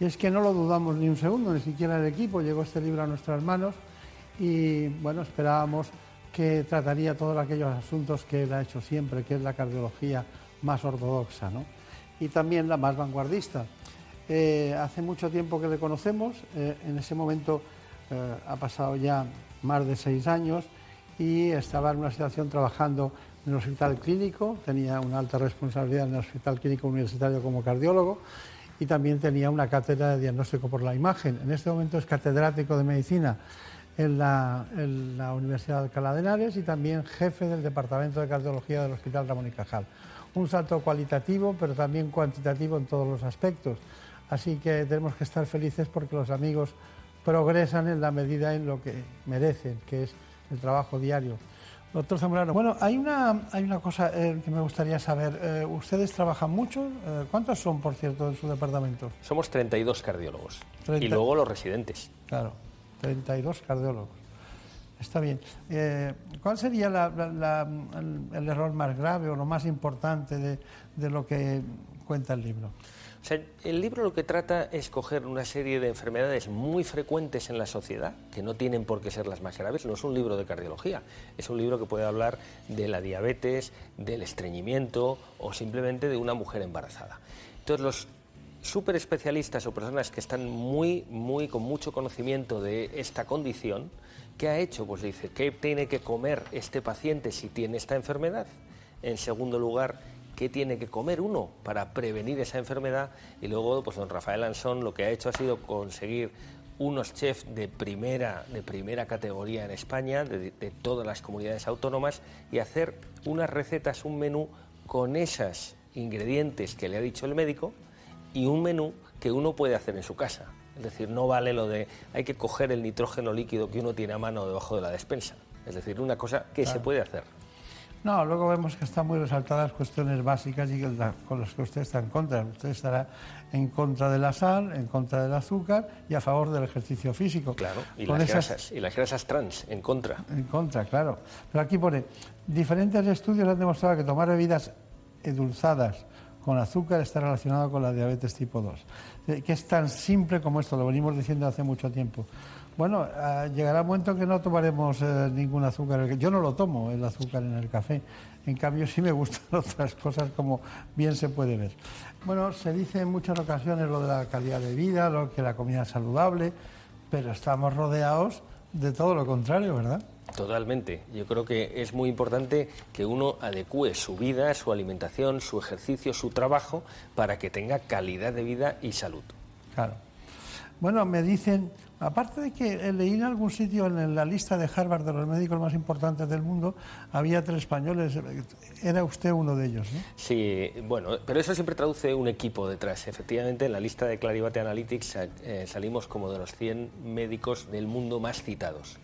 Y es que no lo dudamos ni un segundo, ni siquiera el equipo. Llegó este libro a nuestras manos y, bueno, esperábamos que trataría todos aquellos asuntos que él ha hecho siempre, que es la cardiología más ortodoxa, ¿no? Y también la más vanguardista. Eh, hace mucho tiempo que le conocemos, eh, en ese momento eh, ha pasado ya más de seis años y estaba en una situación trabajando en el hospital clínico, tenía una alta responsabilidad en el hospital clínico universitario como cardiólogo y también tenía una cátedra de diagnóstico por la imagen. En este momento es catedrático de medicina en la, en la Universidad de Alcalá de Henares y también jefe del Departamento de Cardiología del Hospital Ramón y Cajal. Un salto cualitativo, pero también cuantitativo en todos los aspectos. Así que tenemos que estar felices porque los amigos progresan en la medida en lo que merecen, que es el trabajo diario. Doctor Zamorano, bueno, hay una, hay una cosa eh, que me gustaría saber. Eh, ¿Ustedes trabajan mucho? Eh, ¿Cuántos son, por cierto, en su departamento? Somos 32 cardiólogos. Y luego los residentes. Claro, 32 cardiólogos. Está bien. ¿Cuál sería la- la- la- el, el error más grave o lo más importante de, de lo que cuenta el libro? El libro lo que trata es coger una serie de enfermedades muy frecuentes en la sociedad, que no tienen por qué ser las más graves. No es un libro de cardiología, es un libro que puede hablar de la diabetes, del estreñimiento o simplemente de una mujer embarazada. Entonces, los super especialistas o personas que están muy, muy con mucho conocimiento de esta condición, ¿qué ha hecho? Pues dice, ¿qué tiene que comer este paciente si tiene esta enfermedad? En segundo lugar, qué tiene que comer uno para prevenir esa enfermedad. Y luego pues don Rafael Ansón lo que ha hecho ha sido conseguir unos chefs de primera de primera categoría en España de, de todas las comunidades autónomas y hacer unas recetas un menú con esos ingredientes que le ha dicho el médico y un menú que uno puede hacer en su casa. Es decir no vale lo de hay que coger el nitrógeno líquido que uno tiene a mano debajo de la despensa. Es decir una cosa que se puede hacer No, luego vemos que están muy resaltadas cuestiones básicas y la- con las que usted está en contra. Usted estará en contra de la sal, en contra del azúcar y a favor del ejercicio físico. Claro, y Con las esas- grasas, y las grasas trans, en contra. En contra, claro. Pero aquí pone, diferentes estudios han demostrado que tomar bebidas endulzadas con azúcar está relacionado con la diabetes tipo 2. Eh, Que es tan simple como esto, lo venimos diciendo hace mucho tiempo. Bueno, ah, llegará un momento que no tomaremos eh, ningún azúcar. Yo no lo tomo, el azúcar en el café. En cambio, sí me gustan otras cosas, como bien se puede ver. Bueno, se dice en muchas ocasiones lo de la calidad de vida, lo que la comida es saludable, pero estamos rodeados de todo lo contrario, ¿verdad? Totalmente. Yo creo que es muy importante que uno adecue su vida, su alimentación, su ejercicio, su trabajo para que tenga calidad de vida y salud. Claro. Bueno, me dicen, aparte de que leí en algún sitio en la lista de Harvard de los médicos más importantes del mundo, había tres españoles. Era usted uno de ellos, ¿no? Sí, bueno, pero eso siempre traduce un equipo detrás. Efectivamente, en la lista de Clarivate Analytics eh, salimos como de los 100 médicos del mundo más citados.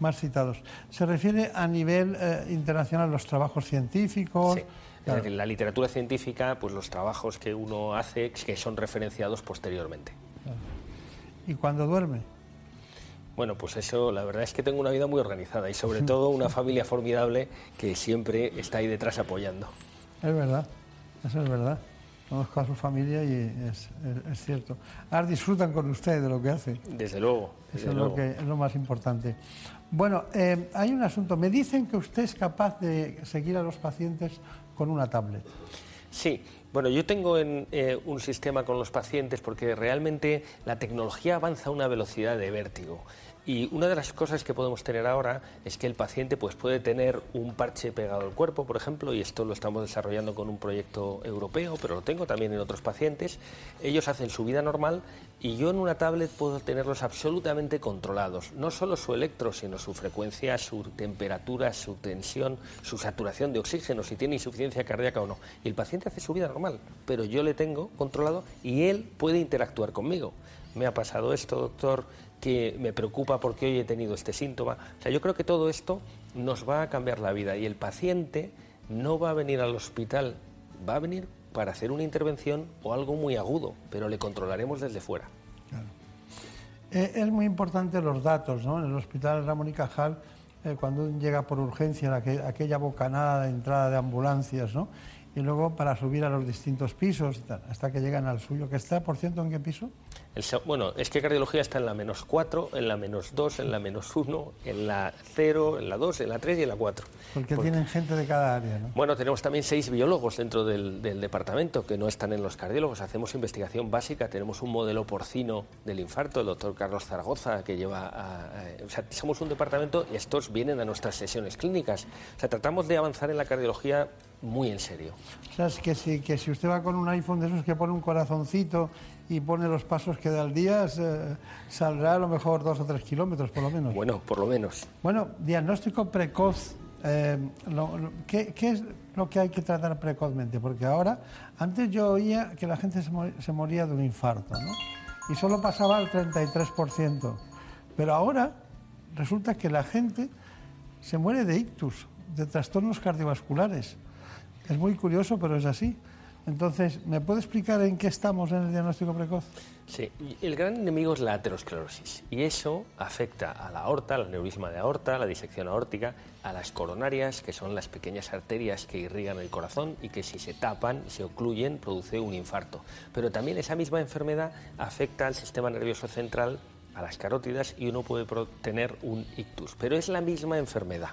Más citados. Se refiere a nivel eh, internacional los trabajos científicos. Sí. Claro. En la literatura científica, pues los trabajos que uno hace que son referenciados posteriormente. ¿Y cuando duerme? Bueno, pues eso, la verdad es que tengo una vida muy organizada y sobre todo una familia formidable que siempre está ahí detrás apoyando. Es verdad, eso es verdad. Conozco a su familia y es, es- es cierto. Ahora disfrutan con usted de lo que hace. Desde luego. Eso es lo, que, es lo más importante. Bueno, eh, hay un asunto. Me dicen que usted es capaz de seguir a los pacientes con una tablet. Sí, bueno, yo tengo en, eh, un sistema con los pacientes porque realmente la tecnología avanza a una velocidad de vértigo. Y una de las cosas que podemos tener ahora es que el paciente pues, puede tener un parche pegado al cuerpo, por ejemplo, y esto lo estamos desarrollando con un proyecto europeo, pero lo tengo también en otros pacientes. Ellos hacen su vida normal y yo en una tablet puedo tenerlos absolutamente controlados. No solo su electro, sino su frecuencia, su temperatura, su tensión, su saturación de oxígeno, si tiene insuficiencia cardíaca o no. Y el paciente hace su vida normal, pero yo le tengo controlado y él puede interactuar conmigo. Me ha pasado esto, doctor, que me preocupa porque hoy he tenido este síntoma. O sea, yo creo que todo esto nos va a cambiar la vida y el paciente no va a venir al hospital, va a venir para hacer una intervención o algo muy agudo, pero le controlaremos desde fuera. Eh, es muy importante los datos, ¿no? En el hospital Ramón y Cajal, eh, cuando llega por urgencia, aqu- aquella bocanada de entrada de ambulancias, ¿no? Y luego para subir a los distintos pisos, hasta que llegan al suyo, que está, por cierto, ¿en qué piso? El bueno, es que cardiología está en la menos 4, en la menos 2, en la menos 1, en la 0, en la 2, en la 3 y en la 4. Porque Porque- tienen gente de cada área, ¿no? Bueno, tenemos también seis biólogos dentro del, del departamento que no están en los cardiólogos. Hacemos investigación básica. Tenemos un modelo porcino del infarto, el doctor Carlos Zaragoza, que lleva a, a- o sea, somos un departamento y estos vienen a nuestras sesiones clínicas. O sea, tratamos de avanzar en la cardiología muy en serio. O sea, es que si, que si usted va con un iPhone de esos que pone un corazoncito y pone los pasos que da al día, se- saldrá a lo mejor dos o tres kilómetros, por lo menos. Bueno, por lo menos. Bueno, diagnóstico precoz. eh, lo- lo- ¿qué, qué es lo que hay que tratar precozmente? Porque ahora, antes yo oía que la gente se moría de un infarto, ¿no? Y solo pasaba al 33%. Pero ahora resulta que la gente se muere de ictus, de trastornos cardiovasculares. Es muy curioso, pero es así. Entonces, ¿me puede explicar en qué estamos en el diagnóstico precoz? Sí, el gran enemigo es la aterosclerosis y eso afecta a la aorta, al aneurisma de aorta, a la disección aórtica, a las coronarias, que son las pequeñas arterias que irrigan el corazón y que si se tapan, se ocluyen, produce un infarto. Pero también esa misma enfermedad afecta al sistema nervioso central, a las carótidas y uno puede tener un ictus. Pero es la misma enfermedad.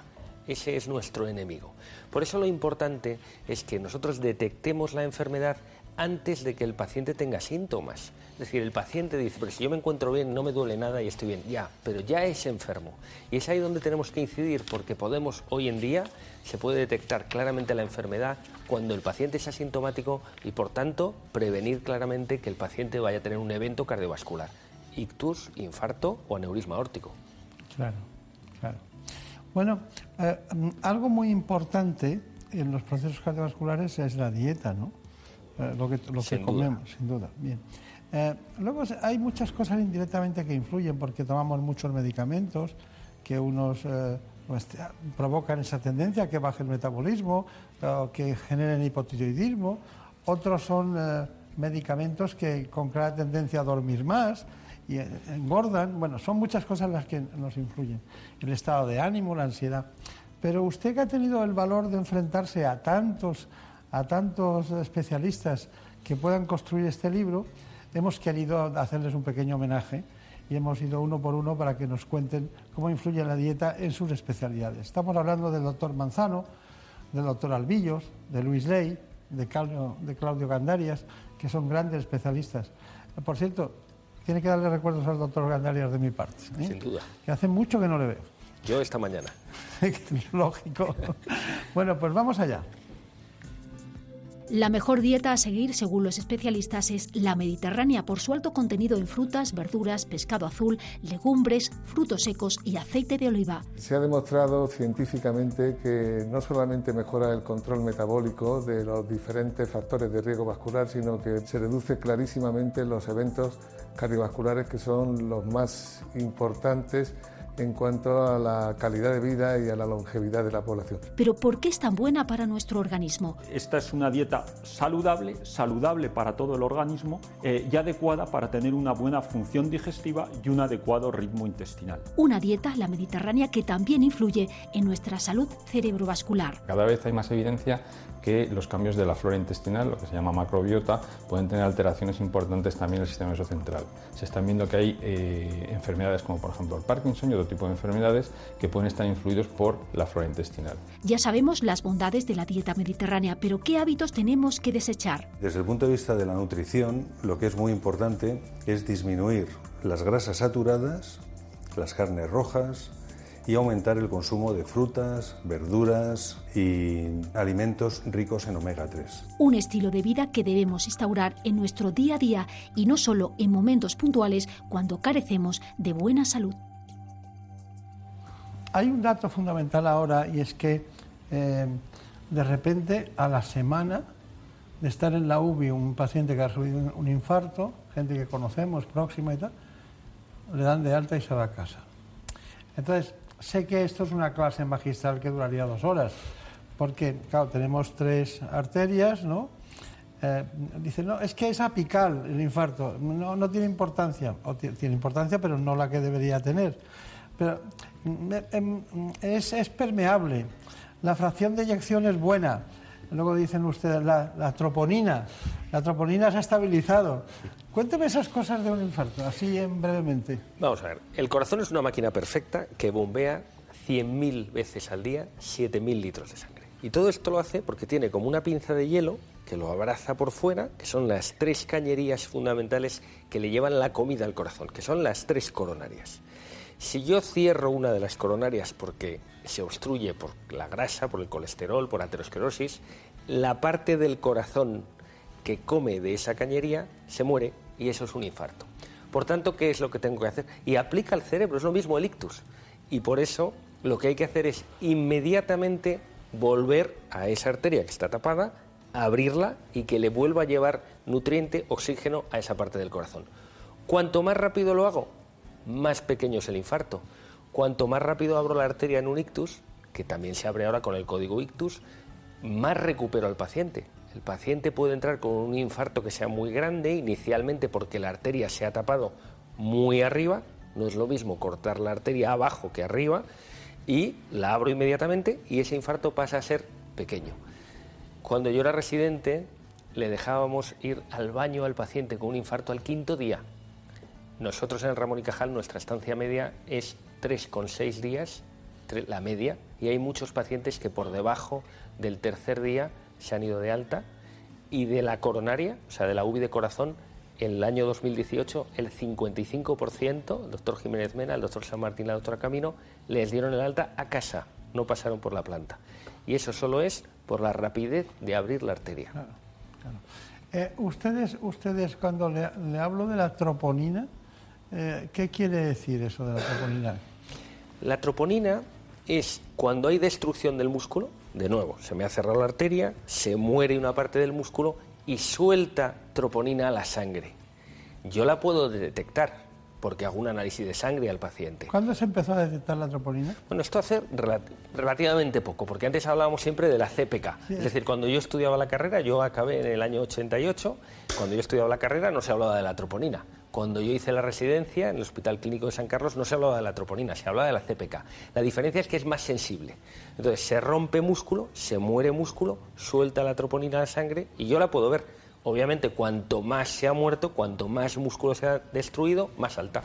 Ese es nuestro enemigo. Por eso lo importante es que nosotros detectemos la enfermedad antes de que el paciente tenga síntomas. Es decir, el paciente dice, pero si yo me encuentro bien, no me duele nada y estoy bien. Ya, pero ya es enfermo. Y es ahí donde tenemos que incidir porque podemos, hoy en día, se puede detectar claramente la enfermedad cuando el paciente es asintomático y, por tanto, prevenir claramente que el paciente vaya a tener un evento cardiovascular. Ictus, infarto o aneurisma aórtico. Claro, claro. Bueno, eh, algo muy importante en los procesos cardiovasculares es la dieta, ¿no? Eh, lo que, lo que duda. comemos, sin duda. Bien. Eh, luego hay muchas cosas indirectamente que influyen porque tomamos muchos medicamentos, que unos pues, provocan esa tendencia que baje el metabolismo, o que generen hipotiroidismo. Otros son medicamentos que con clara tendencia a dormir más y eh, engordan. Bueno, son muchas cosas las que nos influyen. El estado de ánimo, la ansiedad. Pero usted que ha tenido el valor de enfrentarse a tantos, a tantos especialistas que puedan construir este libro, hemos querido hacerles un pequeño homenaje y hemos ido uno por uno para que nos cuenten cómo influye la dieta en sus especialidades. Estamos hablando del doctor Manzano, del doctor Albillos, de Luis Ley, de Claudio, de Claudio Gandarias, que son grandes especialistas. Por cierto, tiene que darle recuerdos al doctor Gandarias de mi parte. ¿eh? Sin duda. Que hace mucho que no le veo. Yo esta mañana. Lógico. bueno, pues vamos allá. La mejor dieta a seguir, según los especialistas, es la mediterránea por su alto contenido en frutas, verduras, pescado azul, legumbres, frutos secos y aceite de oliva. Se ha demostrado científicamente que no solamente mejora el control metabólico de los diferentes factores de riesgo vascular, sino que se reduce clarísimamente los eventos cardiovasculares que son los más importantes en cuanto a la calidad de vida y a la longevidad de la población. Pero ¿por qué es tan buena para nuestro organismo? Esta es una dieta saludable, saludable para todo el organismo eh, y adecuada para tener una buena función digestiva y un adecuado ritmo intestinal. Una dieta, la mediterránea, que también influye en nuestra salud cerebrovascular. Cada vez hay más evidencia que los cambios de la flora intestinal, lo que se llama macrobiota, pueden tener alteraciones importantes también en el sistema nervioso central. Se están viendo que hay eh, enfermedades como por ejemplo el Parkinson y otro tipo de enfermedades que pueden estar influidos por la flora intestinal. Ya sabemos las bondades de la dieta mediterránea, pero ¿qué hábitos tenemos que desechar? Desde el punto de vista de la nutrición, lo que es muy importante es disminuir las grasas saturadas, las carnes rojas, y aumentar el consumo de frutas, verduras y alimentos ricos en omega 3. Un estilo de vida que debemos instaurar en nuestro día a día y no solo en momentos puntuales cuando carecemos de buena salud. Hay un dato fundamental ahora y es que eh, de repente a la semana de estar en la UBI un paciente que ha sufrido un infarto, gente que conocemos próxima y tal, le dan de alta y se va a casa. Entonces, sé que esto es una clase magistral que duraría dos horas, porque, claro, tenemos tres arterias, ¿no? Eh, dice, no, es que es apical el infarto, no, no tiene importancia, o tiene importancia, pero no la que debería tener. Pero mm, em, es, es permeable, la fracción de eyección es buena, Luego dicen ustedes la, troponina. La troponina se ha estabilizado. Cuénteme esas cosas de un infarto, así en brevemente. Vamos a ver. El corazón es una máquina perfecta que bombea 100.000 veces al día 7.000 litros de sangre. Y todo esto lo hace porque tiene como una pinza de hielo que lo abraza por fuera, que son las tres cañerías fundamentales que le llevan la comida al corazón, que son las tres coronarias. Si yo cierro una de las coronarias porque se obstruye por la grasa, por el colesterol, por aterosclerosis, la parte del corazón que come de esa cañería se muere y eso es un infarto. Por tanto, ¿qué es lo que tengo que hacer? Y aplica al cerebro, es lo mismo el ictus. Y por eso lo que hay que hacer es inmediatamente volver a esa arteria que está tapada, abrirla y que le vuelva a llevar nutriente, oxígeno a esa parte del corazón. Cuanto más rápido lo hago, más pequeño es el infarto. Cuanto más rápido abro la arteria en un ictus, que también se abre ahora con el código ictus, más recupero al paciente. El paciente puede entrar con un infarto que sea muy grande inicialmente porque la arteria se ha tapado muy arriba, no es lo mismo cortar la arteria abajo que arriba, y la abro inmediatamente y ese infarto pasa a ser pequeño. Cuando yo era residente, le dejábamos ir al baño al paciente con un infarto al quinto día. Nosotros en Ramón y Cajal, nuestra estancia media es 3,6 días, la media, y hay muchos pacientes que por debajo del tercer día se han ido de alta y de la coronaria, o sea, de la UBI de corazón, en el año 2018 el 55%, el doctor Jiménez Mena, el doctor San Martín, la doctora Camino, les dieron el alta a casa, no pasaron por la planta. Y eso solo es por la rapidez de abrir la arteria. Claro, claro. Eh, ustedes, ustedes, cuando le, hablo de la troponina, eh, ¿qué quiere decir eso de la troponina? La troponina es cuando hay destrucción del músculo, de nuevo, se me ha cerrado la arteria, se muere una parte del músculo y suelta troponina a la sangre. Yo la puedo detectar, porque hago un análisis de sangre al paciente. ¿Cuándo se empezó a detectar la troponina? Bueno, esto hace relat- relativamente poco, porque antes hablábamos siempre de la CPK. Sí. Es decir, cuando yo estudiaba la carrera, yo acabé en el año 88, cuando yo estudiaba la carrera no se hablaba de la troponina. Cuando yo hice la residencia en el Hospital Clínico de San Carlos no se hablaba de la troponina, se hablaba de la CPK. La diferencia es que es más sensible. Entonces se rompe músculo, se muere músculo, suelta la troponina a la sangre y yo la puedo ver. Obviamente, cuanto más se ha muerto, cuanto más músculo se ha destruido, más alta.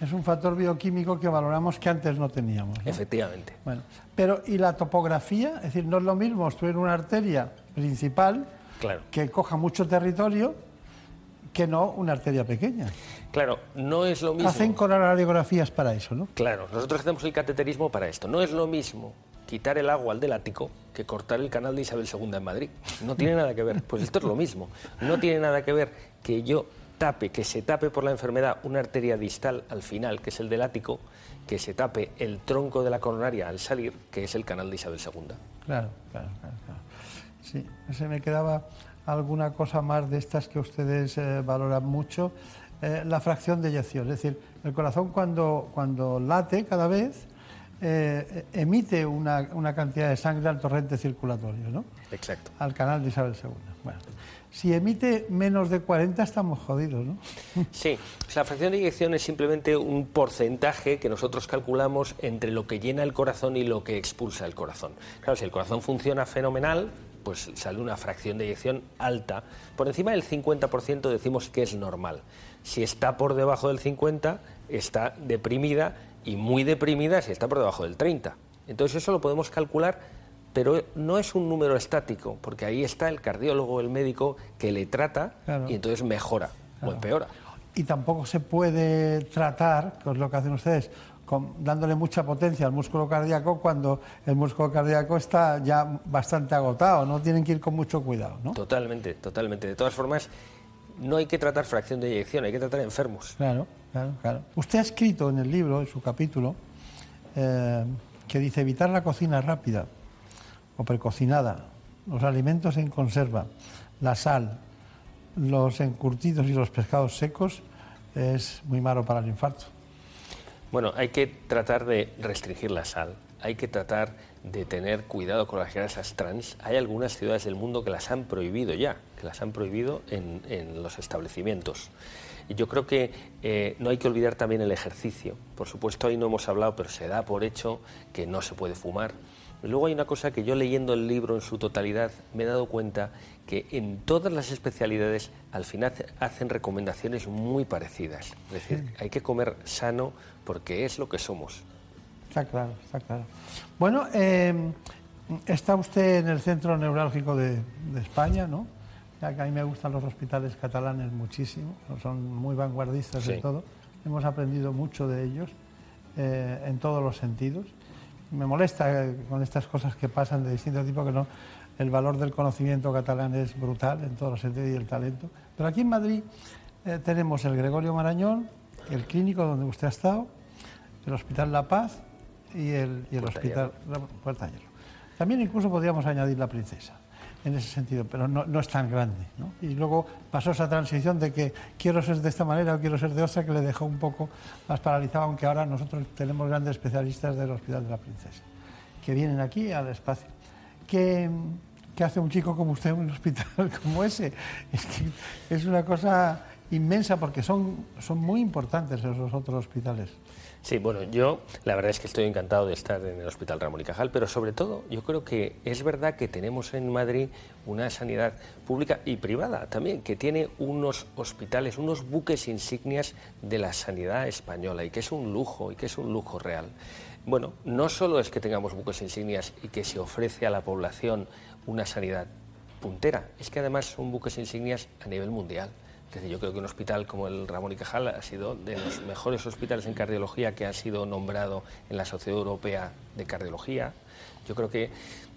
Es un factor bioquímico que valoramos que antes no teníamos. ¿no? Efectivamente. Bueno, pero ¿y la topografía? Es decir, no es lo mismo obstruir una arteria principal Claro. que coja mucho territorio que no una arteria pequeña. Claro, no es lo mismo. Hacen coraliografías para eso, ¿no? Claro, nosotros hacemos el cateterismo para esto. No es lo mismo quitar el agua al del ático que cortar el canal de Isabel II en Madrid. No tiene nada que ver. Pues esto es lo mismo. No tiene nada que ver que yo tape, que se tape por la enfermedad una arteria distal al final, que es el del ático, que se tape el tronco de la coronaria al salir, que es el canal de Isabel II. Claro, claro, claro. claro. Sí, se me quedaba alguna cosa más de estas que ustedes eh, valoran mucho. Eh, la fracción de eyección, es decir, el corazón cuando, cuando late cada vez eh, emite una, una cantidad de sangre al torrente circulatorio, ¿no? Exacto. Al canal de Isabel II. Bueno, si emite menos de 40 estamos jodidos, ¿no? Sí, la fracción de eyección es simplemente un porcentaje que nosotros calculamos entre lo que llena el corazón y lo que expulsa el corazón. Claro, si el corazón funciona fenomenal, pues sale una fracción de eyección alta. Por encima del 50% decimos que es normal. Si está por debajo del 50, está deprimida y muy deprimida si está por debajo del 30. Entonces eso lo podemos calcular, pero no es un número estático, porque ahí está el cardiólogo, el médico que le trata Claro. y entonces mejora o empeora. Y tampoco se puede tratar, que es lo que hacen ustedes, con- dándole mucha potencia al músculo cardíaco cuando el músculo cardíaco está ya bastante agotado, no tienen que ir con mucho cuidado, ¿no? Totalmente, totalmente. De todas formas, no hay que tratar fracción de eyección, hay que tratar enfermos. Claro, claro, claro. Usted ha escrito en el libro, en su capítulo, eh, que dice evitar la cocina rápida o precocinada, los alimentos en conserva, la sal, los encurtidos y los pescados secos es muy malo para el infarto. Bueno, hay que tratar de restringir la sal, hay que tratar de tener cuidado con las grasas trans. Hay algunas ciudades del mundo que las han prohibido ya, que las han prohibido en, en los establecimientos. Y yo creo que eh, no hay que olvidar también el ejercicio. Por supuesto, ahí no hemos hablado, pero se da por hecho que no se puede fumar. Luego hay una cosa que yo leyendo el libro en su totalidad me he dado cuenta que en todas las especialidades al final hace- hacen recomendaciones muy parecidas. Es decir, hay que comer sano porque es lo que somos. Está claro, está claro. Bueno, eh, está usted en el centro neurálgico de, de España, ¿no? Ya que a mí me gustan los hospitales catalanes muchísimo, son muy vanguardistas Sí. todo. Hemos aprendido mucho de ellos eh, en todos los sentidos. Me molesta eh, con estas cosas que pasan de distinto tipo que no. El valor del conocimiento catalán es brutal en todos los sentidos y el talento. Pero aquí en Madrid eh, tenemos el Gregorio Marañón, el clínico donde usted ha estado, el Hospital La Paz y el, y el Puerta Hospital la Puerta Hierro. También incluso podríamos añadir la Princesa en ese sentido, pero no, no es tan grande. ¿no? Y luego pasó esa transición de que quiero ser de esta manera o quiero ser de otra, que le dejó un poco más paralizado, aunque ahora nosotros tenemos grandes especialistas del Hospital de la Princesa, que vienen aquí al espacio. ¿Qué, qué hace un chico como usted en un hospital como ese? Es que es una cosa inmensa porque son, son muy importantes esos otros hospitales. Sí, bueno, yo la verdad es que estoy encantado de estar en el Hospital Ramón y Cajal, pero sobre todo yo creo que es verdad que tenemos en Madrid una sanidad pública y privada también, que tiene unos hospitales, unos buques insignias de la sanidad española y que es un lujo y que es un lujo real. Bueno, no solo es que tengamos buques insignias y que se ofrece a la población una sanidad puntera, es que además son buques insignias a nivel mundial. Decir, yo creo que un hospital como el Ramón y Cajal ha sido de los mejores hospitales en cardiología que ha sido nombrado en la Sociedad Europea de Cardiología. Yo creo que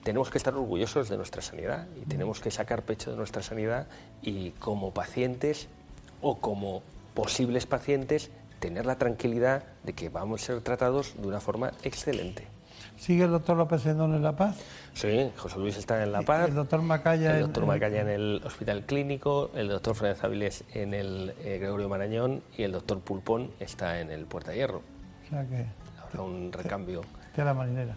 tenemos que estar orgullosos de nuestra sanidad y tenemos que sacar pecho de nuestra sanidad y como pacientes o como posibles pacientes tener la tranquilidad de que vamos a ser tratados de una forma excelente. ¿Sigue el doctor López Endón en La Paz? Sí, José Luis está en La Paz. El doctor Macaya El doctor en- Macaya en el Hospital Clínico, el doctor Fernández Avilés en el eh, Gregorio Marañón y el doctor Pulpón está en el Puerta Hierro. O sea que, Habrá un recambio. tela marinera.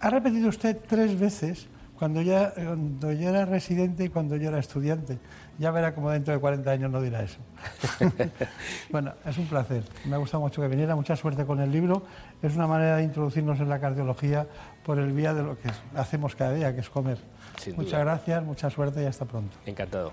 Ha repetido usted tres veces cuando, ya, cuando yo era residente y cuando yo era estudiante. Ya verá como dentro de 40 años no dirá eso. bueno, es un placer. Me ha gustado mucho que viniera. Mucha suerte con el libro. Es una manera de introducirnos en la cardiología por el vía de lo que hacemos cada día, que es comer. Sin Muchas duda. gracias, mucha suerte y hasta pronto. Encantado.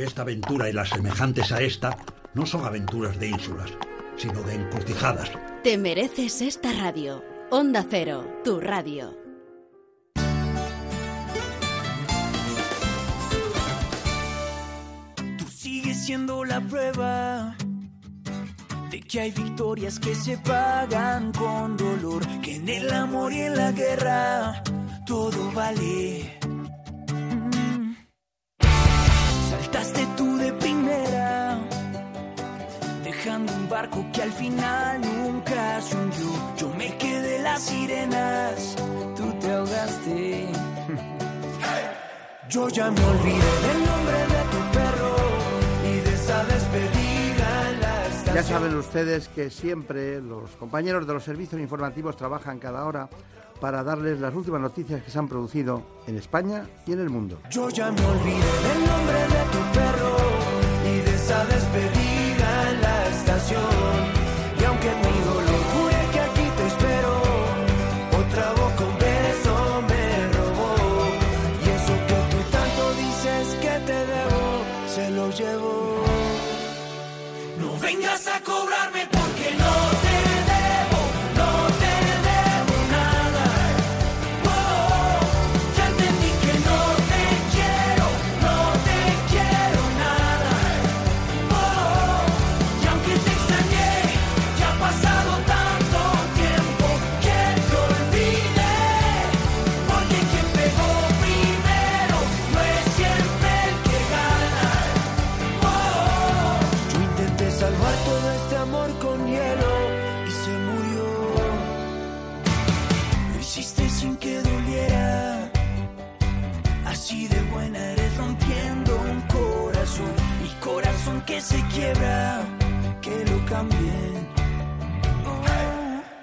esta aventura y las semejantes a esta no son aventuras de ínsulas, sino de encrucijadas. Te mereces esta radio. Onda Cero, tu radio. Tú sigues siendo la prueba de que hay victorias que se pagan con dolor, que en el amor y en la guerra todo vale. Saltaste tú de primera, dejando un barco que al final nunca se hundió. Yo me quedé las sirenas, tú te ahogaste. Yo ya me olvidé del nombre de tu perro y de esa despedida en la estación. Ya saben ustedes que siempre los compañeros de los servicios informativos trabajan cada hora para darles las últimas noticias que se han producido en España y en el mundo. Yo ya olvidé del nombre de tu perro y despedida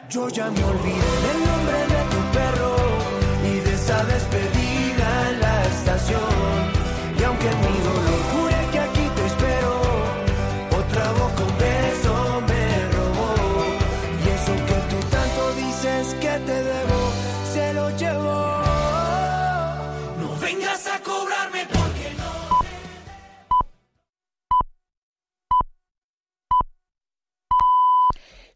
yo ya me olvidé del nombre de tu perro y de esa despedida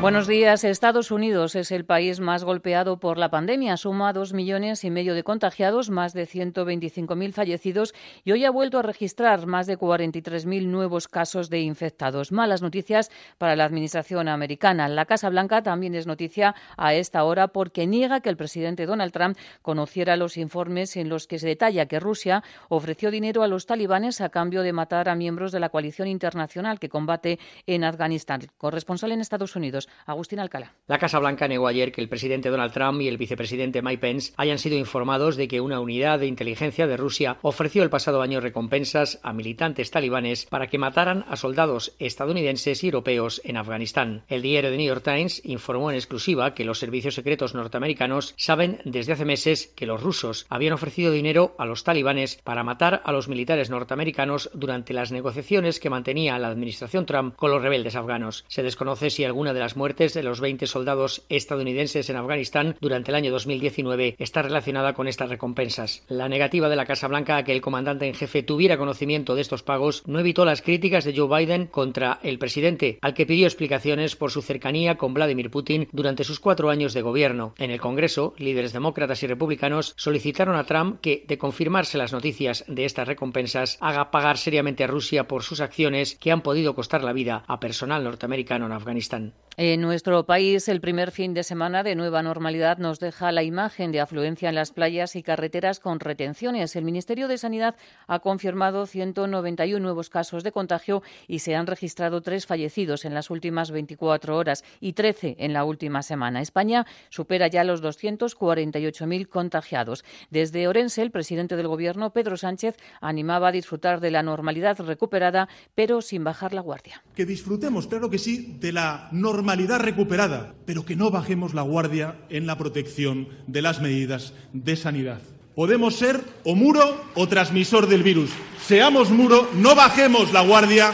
Buenos días. Estados Unidos es el país más golpeado por la pandemia. Suma dos millones y medio de contagiados, más de 125.000 fallecidos y hoy ha vuelto a registrar más de 43.000 nuevos casos de infectados. Malas noticias para la administración americana. La Casa Blanca también es noticia a esta hora porque niega que el presidente Donald Trump conociera los informes en los que se detalla que Rusia ofreció dinero a los talibanes a cambio de matar a miembros de la coalición internacional que combate en Afganistán. Corresponsal en Estados Unidos, Agustín Alcalá. La Casa Blanca negó ayer que el presidente Donald Trump y el vicepresidente Mike Pence hayan sido informados de que una unidad de inteligencia de Rusia ofreció el pasado año recompensas a militantes talibanes para que mataran a soldados estadounidenses y europeos en Afganistán. El diario The New York Times informó en exclusiva que los servicios secretos norteamericanos saben desde hace meses que los rusos habían ofrecido dinero a los talibanes para matar a los militares norteamericanos durante las negociaciones que mantenía la administración Trump con los rebeldes afganos. Se desconoce si alguna de las muertes de los 20 soldados estadounidenses en Afganistán durante el año 2019 está relacionada con estas recompensas. La negativa de la Casa Blanca a que el comandante en jefe tuviera conocimiento de estos pagos no evitó las críticas de Joe Biden contra el presidente, al que pidió explicaciones por su cercanía con Vladimir Putin durante sus cuatro años de gobierno. En el Congreso, líderes demócratas y republicanos solicitaron a Trump que, de confirmarse las noticias de estas recompensas, haga pagar seriamente a Rusia por sus acciones que han podido costar la vida a personal norteamericano en Afganistán. En nuestro país, el primer fin de semana de nueva normalidad nos deja la imagen de afluencia en las playas y carreteras con retenciones. El Ministerio de Sanidad ha confirmado 191 nuevos casos de contagio y se han registrado tres fallecidos en las últimas 24 horas y 13 en la última semana. España supera ya los 248.000 contagiados. Desde Orense, el presidente del Gobierno, Pedro Sánchez, animaba a disfrutar de la normalidad recuperada, pero sin bajar la guardia. Que disfrutemos, claro que sí, de la normalidad normalidad recuperada, pero que no bajemos la guardia en la protección de las medidas de sanidad. Podemos ser o muro o transmisor del virus. Seamos muro, no bajemos la guardia.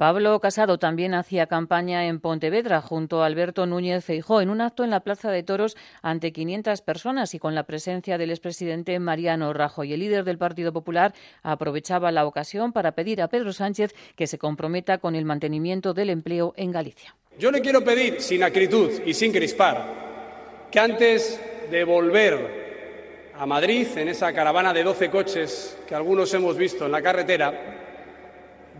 Pablo Casado también hacía campaña en Pontevedra junto a Alberto Núñez Feijó en un acto en la Plaza de Toros ante 500 personas y con la presencia del expresidente Mariano Rajoy. El líder del Partido Popular aprovechaba la ocasión para pedir a Pedro Sánchez que se comprometa con el mantenimiento del empleo en Galicia. Yo le quiero pedir, sin acritud y sin crispar, que antes de volver a Madrid en esa caravana de 12 coches que algunos hemos visto en la carretera,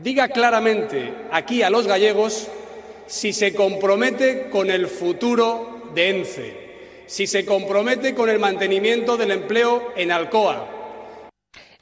diga claramente aquí a los gallegos si se compromete con el futuro de ENCE, si se compromete con el mantenimiento del empleo en Alcoa,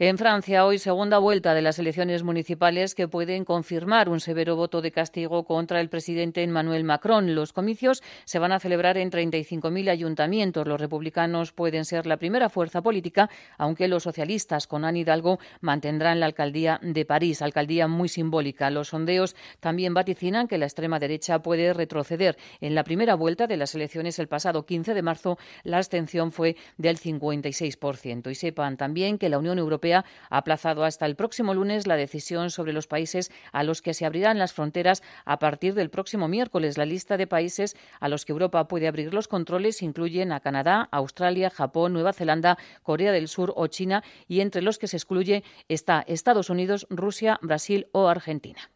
en Francia, hoy segunda vuelta de las elecciones municipales que pueden confirmar un severo voto de castigo contra el presidente Emmanuel Macron. Los comicios se van a celebrar en 35.000 ayuntamientos. Los republicanos pueden ser la primera fuerza política, aunque los socialistas con Anne Hidalgo mantendrán la alcaldía de París, alcaldía muy simbólica. Los sondeos también vaticinan que la extrema derecha puede retroceder. En la primera vuelta de las elecciones el pasado 15 de marzo, la abstención fue del 56%. Y sepan también que la Unión Europea ha aplazado hasta el próximo lunes la decisión sobre los países a los que se abrirán las fronteras a partir del próximo miércoles. La lista de países a los que Europa puede abrir los controles incluyen a Canadá, Australia, Japón, Nueva Zelanda, Corea del Sur o China y entre los que se excluye está Estados Unidos, Rusia, Brasil o Argentina.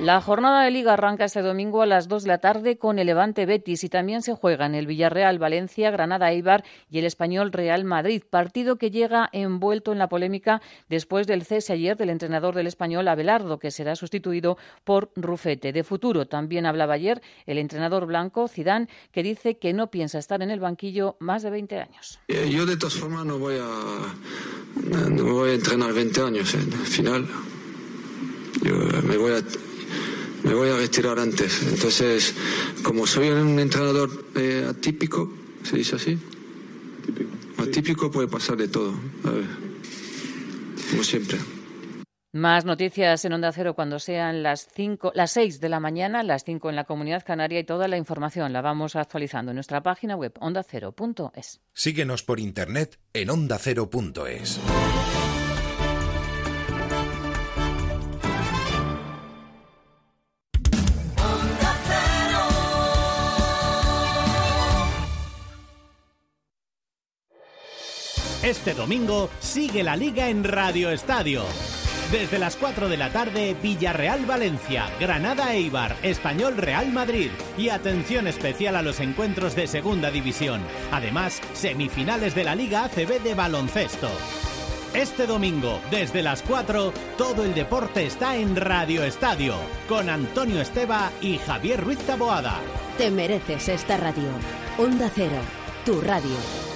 La jornada de liga arranca este domingo a las 2 de la tarde con el Levante Betis y también se juega en el Villarreal Valencia, Granada Eibar y el Español Real Madrid, partido que llega envuelto en la polémica después del cese ayer del entrenador del Español Abelardo, que será sustituido por Rufete. De futuro también hablaba ayer el entrenador blanco Zidane, que dice que no piensa estar en el banquillo más de 20 años. Eh, yo de todas formas no voy a no voy a entrenar 20 años, ¿eh? final. Yo me voy a me voy a retirar antes. Entonces, como soy un entrenador eh, atípico, ¿se dice así? Atípico. Atípico puede pasar de todo, como siempre. Más noticias en Onda Cero cuando sean las cinco, las 6 de la mañana, las 5 en la Comunidad Canaria y toda la información la vamos actualizando en nuestra página web ondacero.es. Síguenos por internet en ondacero.es. Este domingo sigue la liga en Radio Estadio. Desde las 4 de la tarde, Villarreal Valencia, Granada Eibar, Español Real Madrid y atención especial a los encuentros de Segunda División. Además, semifinales de la Liga ACB de baloncesto. Este domingo, desde las 4, todo el deporte está en Radio Estadio, con Antonio Esteba y Javier Ruiz Taboada. Te mereces esta radio. Onda Cero, tu radio.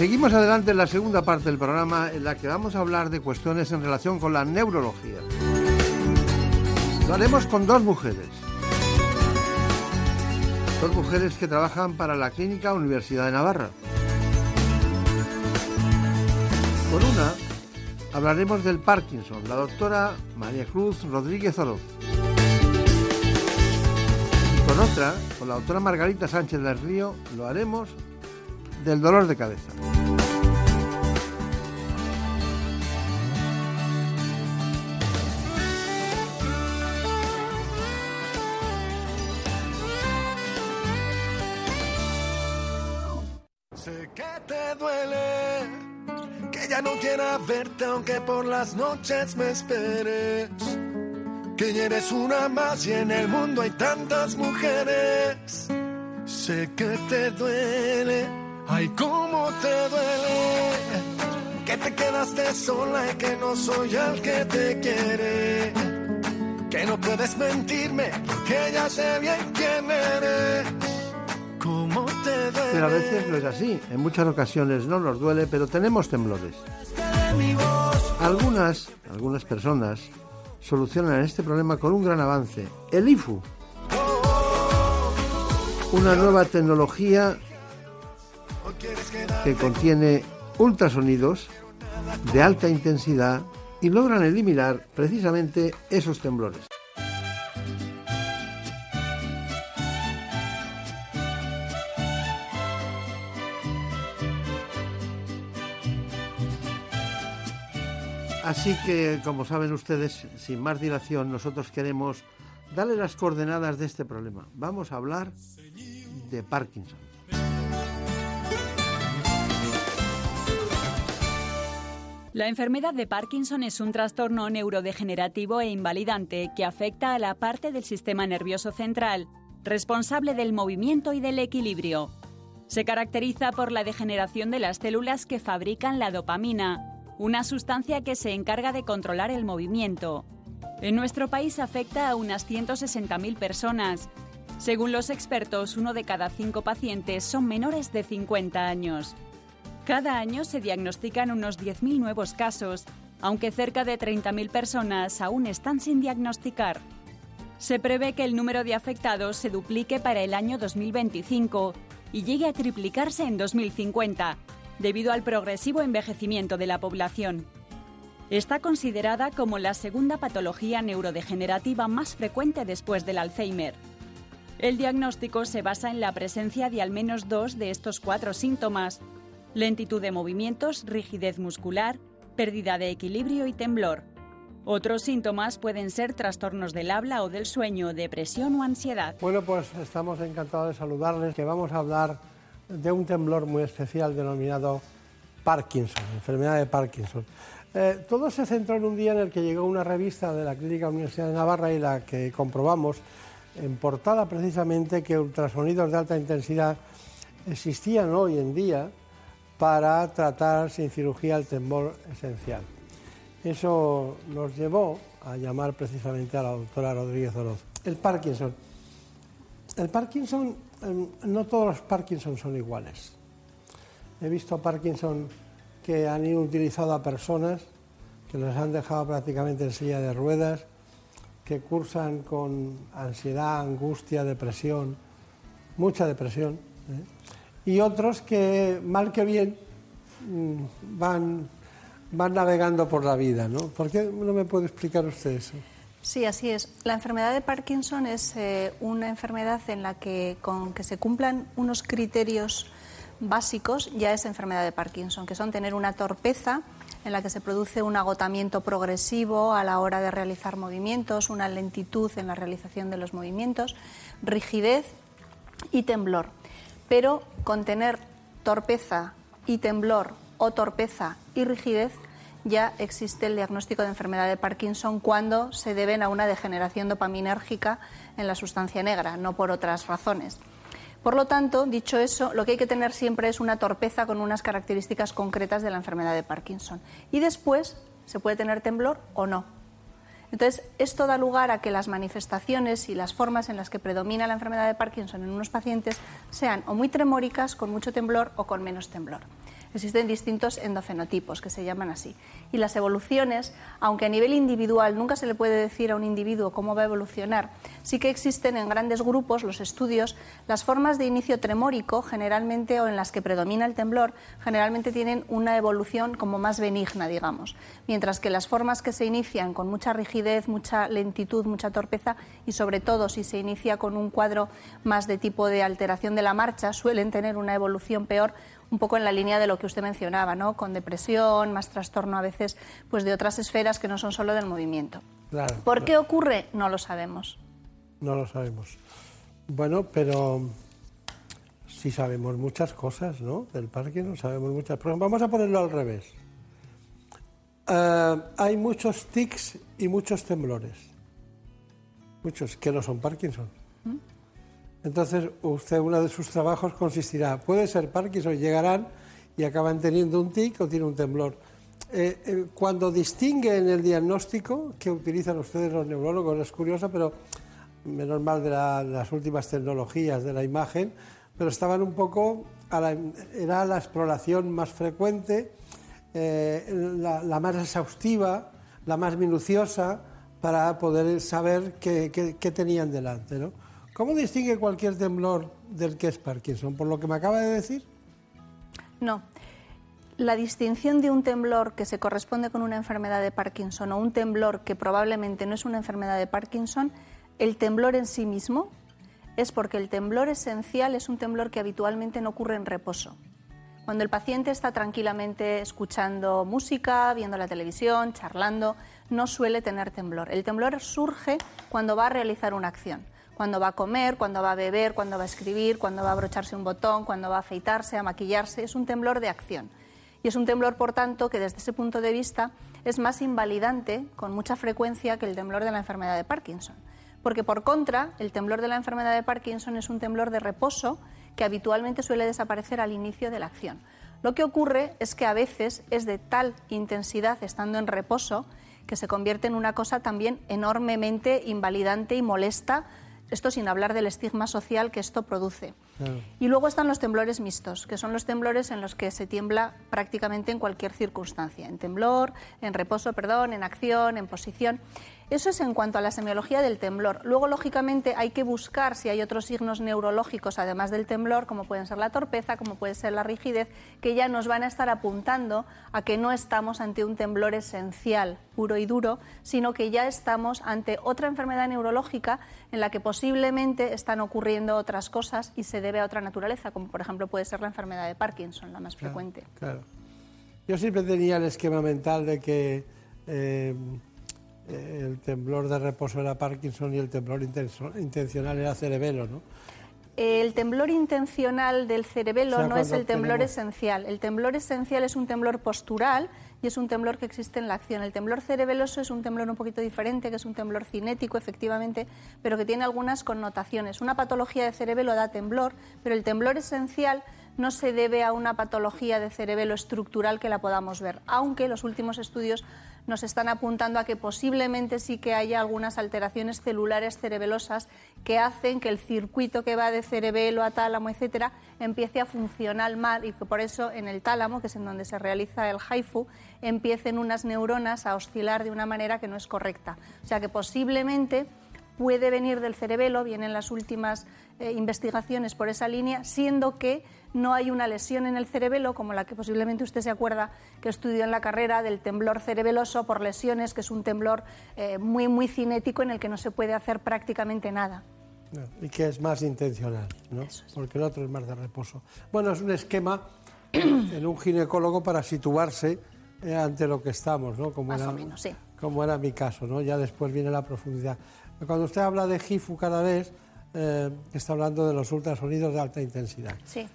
Seguimos adelante en la segunda parte del programa en la que vamos a hablar de cuestiones en relación con la neurología. Lo haremos con dos mujeres. Dos mujeres que trabajan para la Clínica Universidad de Navarra. Por una, hablaremos del Parkinson, la doctora María Cruz Rodríguez Oroz. Y con otra, con la doctora Margarita Sánchez del Río, lo haremos del dolor de cabeza. Sé que te duele, que ya no quiera verte aunque por las noches me esperes. Que ya eres una más y en el mundo hay tantas mujeres. Sé que te duele, ay cómo te duele. Que te quedaste sola y que no soy el que te quiere. Que no puedes mentirme porque ya sé bien quién eres. ¿Cómo te duele? Pero a veces no es así. En muchas ocasiones no nos duele, pero tenemos temblores. Algunas, algunas personas solucionan este problema con un gran avance. El IFU. Una nueva tecnología que contiene ultrasonidos de alta intensidad y logran eliminar precisamente esos temblores. Así que, como saben ustedes, sin más dilación, nosotros queremos darle las coordenadas de este problema. Vamos a hablar de Parkinson. La enfermedad de Parkinson es un trastorno neurodegenerativo e invalidante que afecta a la parte del sistema nervioso central, responsable del movimiento y del equilibrio. Se caracteriza por la degeneración de las células que fabrican la dopamina, una sustancia que se encarga de controlar el movimiento. En nuestro país afecta a unas 160.000 personas. Según los expertos, uno de cada cinco pacientes son menores de 50 años. Cada año se diagnostican unos 10.000 nuevos casos, aunque cerca de 30.000 personas aún están sin diagnosticar. Se prevé que el número de afectados se duplique para el año 2025 y llegue a triplicarse en 2050, debido al progresivo envejecimiento de la población. Está considerada como la segunda patología neurodegenerativa más frecuente después del Alzheimer. El diagnóstico se basa en la presencia de al menos dos de estos cuatro síntomas, lentitud de movimientos, rigidez muscular, pérdida de equilibrio y temblor. Otros síntomas pueden ser trastornos del habla o del sueño, depresión o ansiedad. Bueno, pues estamos encantados de saludarles, que vamos a hablar de un temblor muy especial denominado Parkinson, enfermedad de Parkinson. Eh, todo se centró en un día en el que llegó una revista de la Clínica Universidad de Navarra y la que comprobamos en portada precisamente que ultrasonidos de alta intensidad existían hoy en día para tratar sin cirugía el temblor esencial. Eso nos llevó a llamar precisamente a la doctora Rodríguez Oroz. El Parkinson. El Parkinson, em, no todos los Parkinson son iguales. He visto Parkinson que han ido utilizado a personas que les han dejado prácticamente en silla de ruedas, que cursan con ansiedad, angustia, depresión, mucha depresión, ¿eh? Y otros que, mal que bien, mm, van, van navegando por la vida. ¿no? ¿Por qué no me puede explicar usted eso? Sí, así es. La enfermedad de Parkinson es eh, una enfermedad en la que con que se cumplan unos criterios básicos ya es enfermedad de Parkinson, que son tener una torpeza en la que se produce un agotamiento progresivo a la hora de realizar movimientos, una lentitud en la realización de los movimientos, rigidez y temblor. Pero con tener torpeza y temblor o torpeza y rigidez ya existe el diagnóstico de enfermedad de Parkinson cuando se deben a una degeneración dopaminérgica en la sustancia negra, no por otras razones. Por lo tanto, dicho eso, lo que hay que tener siempre es una torpeza con unas características concretas de la enfermedad de Parkinson. Y después se puede tener temblor o no. Entonces, esto da lugar a que las manifestaciones y las formas en las que predomina la enfermedad de Parkinson en unos pacientes sean o muy tremóricas, con mucho temblor o con menos temblor. Existen distintos endofenotipos que se llaman así. Y las evoluciones, aunque a nivel individual nunca se le puede decir a un individuo cómo va a evolucionar, sí que existen en grandes grupos los estudios, las formas de inicio tremórico generalmente o en las que predomina el temblor, generalmente tienen una evolución como más benigna, digamos, mientras que las formas que se inician con mucha rigidez, mucha lentitud, mucha torpeza y sobre todo si se inicia con un cuadro más de tipo de alteración de la marcha, suelen tener una evolución peor un poco en la línea de lo que usted mencionaba, ¿no? Con depresión, más trastorno a veces pues de otras esferas que no son solo del movimiento. ¿Por qué ocurre? No lo sabemos. No lo sabemos. Bueno, pero sí sabemos muchas cosas, ¿no? Del Parkinson sabemos muchas. cosas. vamos a ponerlo al revés. Eh, hay muchos tics y muchos temblores. Muchos que no son Parkinson. Entonces, usted, uno de sus trabajos consistirá, puede ser Parkinson, llegarán y acaban teniendo un tic o tiene un temblor. Eh, eh, cuando distinguen el diagnóstico que utilizan ustedes los neurólogos, es curioso, pero menos mal de, las últimas tecnologías de la imagen, pero estaban un poco, era la exploración más frecuente, eh, la, más exhaustiva, la más minuciosa, para poder saber qué, qué tenían delante. ¿no? ¿Cómo distingue cualquier temblor del que es Parkinson? ¿Por lo que me acaba de decir? No. La distinción de un temblor que se corresponde con una enfermedad de Parkinson o un temblor que probablemente no es una enfermedad de Parkinson, el temblor en sí mismo es porque el temblor esencial es un temblor que habitualmente no ocurre en reposo. Cuando el paciente está tranquilamente escuchando música, viendo la televisión, charlando, no suele tener temblor. El temblor surge cuando va a realizar una acción cuando va a comer, cuando va a beber, cuando va a escribir, cuando va a abrocharse un botón, cuando va a afeitarse, a maquillarse. Es un temblor de acción. Y es un temblor, por tanto, que desde ese punto de vista es más invalidante con mucha frecuencia que el temblor de la enfermedad de Parkinson. Porque, por contra, el temblor de la enfermedad de Parkinson es un temblor de reposo que habitualmente suele desaparecer al inicio de la acción. Lo que ocurre es que a veces es de tal intensidad estando en reposo que se convierte en una cosa también enormemente invalidante y molesta esto sin hablar del estigma social que esto produce. Y luego están los temblores mixtos, que son los temblores en los que se tiembla prácticamente en cualquier circunstancia, en temblor, en reposo, perdón, en acción, en posición. Eso es en cuanto a la semiología del temblor. Luego, lógicamente, hay que buscar si hay otros signos neurológicos, además del temblor, como pueden ser la torpeza, como puede ser la rigidez, que ya nos van a estar apuntando a que no estamos ante un temblor esencial, puro y duro, sino que ya estamos ante otra enfermedad neurológica en la que posiblemente están ocurriendo otras cosas y se debe a otra naturaleza, como por ejemplo puede ser la enfermedad de Parkinson, la más frecuente. Claro. Yo siempre tenía el esquema mental de que eh, el temblor de reposo era Parkinson y el temblor intencional era cerebelo, ¿no? El temblor intencional del cerebelo no es el temblor esencial. El temblor esencial es un temblor postural y es un temblor que existe en la acción. El temblor cerebeloso es un temblor un poquito diferente, que es un temblor cinético, efectivamente, pero que tiene algunas connotaciones. Una patología de cerebelo da temblor, pero el temblor esencial no se debe a una patología de cerebelo estructural que la podamos ver, aunque los últimos estudios nos están apuntando a que posiblemente sí que haya algunas alteraciones celulares cerebelosas que hacen que el circuito que va de cerebelo a tálamo, etcétera, empiece a funcionar mal y que por eso en el tálamo, que es en donde se realiza el HIFU, empiecen unas neuronas a oscilar de una manera que no es correcta. O sea que posiblemente puede venir del cerebelo, vienen las últimas eh, investigaciones por esa línea, siendo que no hay una lesión en el cerebelo, como la que posiblemente usted se acuerda que estudió en la carrera del temblor cerebeloso por lesiones, que es un temblor eh, muy, muy cinético en el que no se puede hacer prácticamente nada. Y que es más intencional, ¿no? Porque el otro es más de reposo. Bueno, es un esquema en un ginecólogo para situarse eh, ante lo que estamos, ¿no? Como más o menos, sí. Como era mi caso, ¿no? Ya después viene la profundidad. Cuando usted habla de GIFU cada vez, eh, está hablando de los ultrasonidos de alta intensidad. Sí.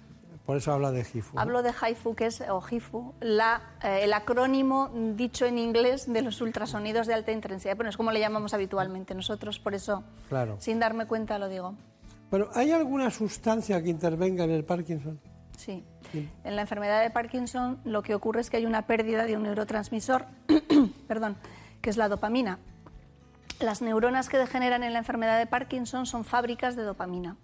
Por eso habla de HIFU. Hablo de HIFU, que es, o HIFU, la, eh, el acrónimo dicho en inglés de los ultrasonidos de alta intensidad. Bueno, es como le llamamos habitualmente nosotros, por eso, Claro. sin darme cuenta, lo digo. Bueno, ¿hay alguna sustancia que intervenga en el Parkinson? Sí. En la enfermedad de Parkinson lo que ocurre es que hay una pérdida de un neurotransmisor, perdón, que es la dopamina. Las neuronas que degeneran en la enfermedad de Parkinson son fábricas de dopamina.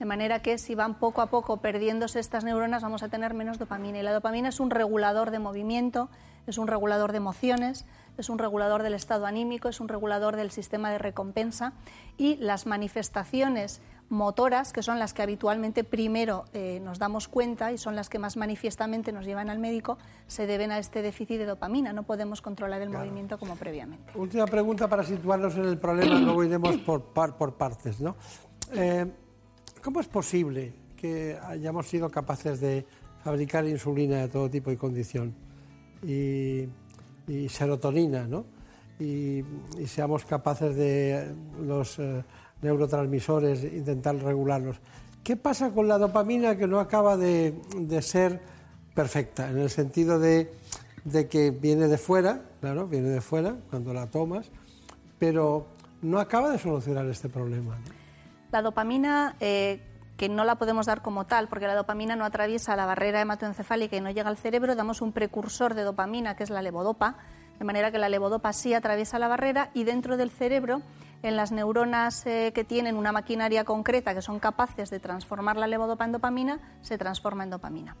De manera que si van poco a poco perdiéndose estas neuronas vamos a tener menos dopamina. Y la dopamina es un regulador de movimiento, es un regulador de emociones, es un regulador del estado anímico, es un regulador del sistema de recompensa y las manifestaciones motoras, que son las que habitualmente primero eh, nos damos cuenta y son las que más manifiestamente nos llevan al médico, se deben a este déficit de dopamina. No podemos controlar el movimiento como previamente. Última pregunta para situarnos en el problema, luego iremos por, par- por partes. ¿no? Eh, ¿Cómo es posible que hayamos sido capaces de fabricar insulina de todo tipo y condición y, y serotonina, ¿no? y, y seamos capaces de los eh, neurotransmisores intentar regularlos? ¿Qué pasa con la dopamina que no acaba de, de ser perfecta, en el sentido de, de que viene de fuera, claro, viene de fuera cuando la tomas, pero no acaba de solucionar este problema? La dopamina, eh, que no la podemos dar como tal, porque la dopamina no atraviesa la barrera hematoencefálica y no llega al cerebro, damos un precursor de dopamina, que es la levodopa, de manera que la levodopa sí atraviesa la barrera y dentro del cerebro, en las neuronas eh, que tienen una maquinaria concreta, que son capaces de transformar la levodopa en dopamina, se transforma en dopamina.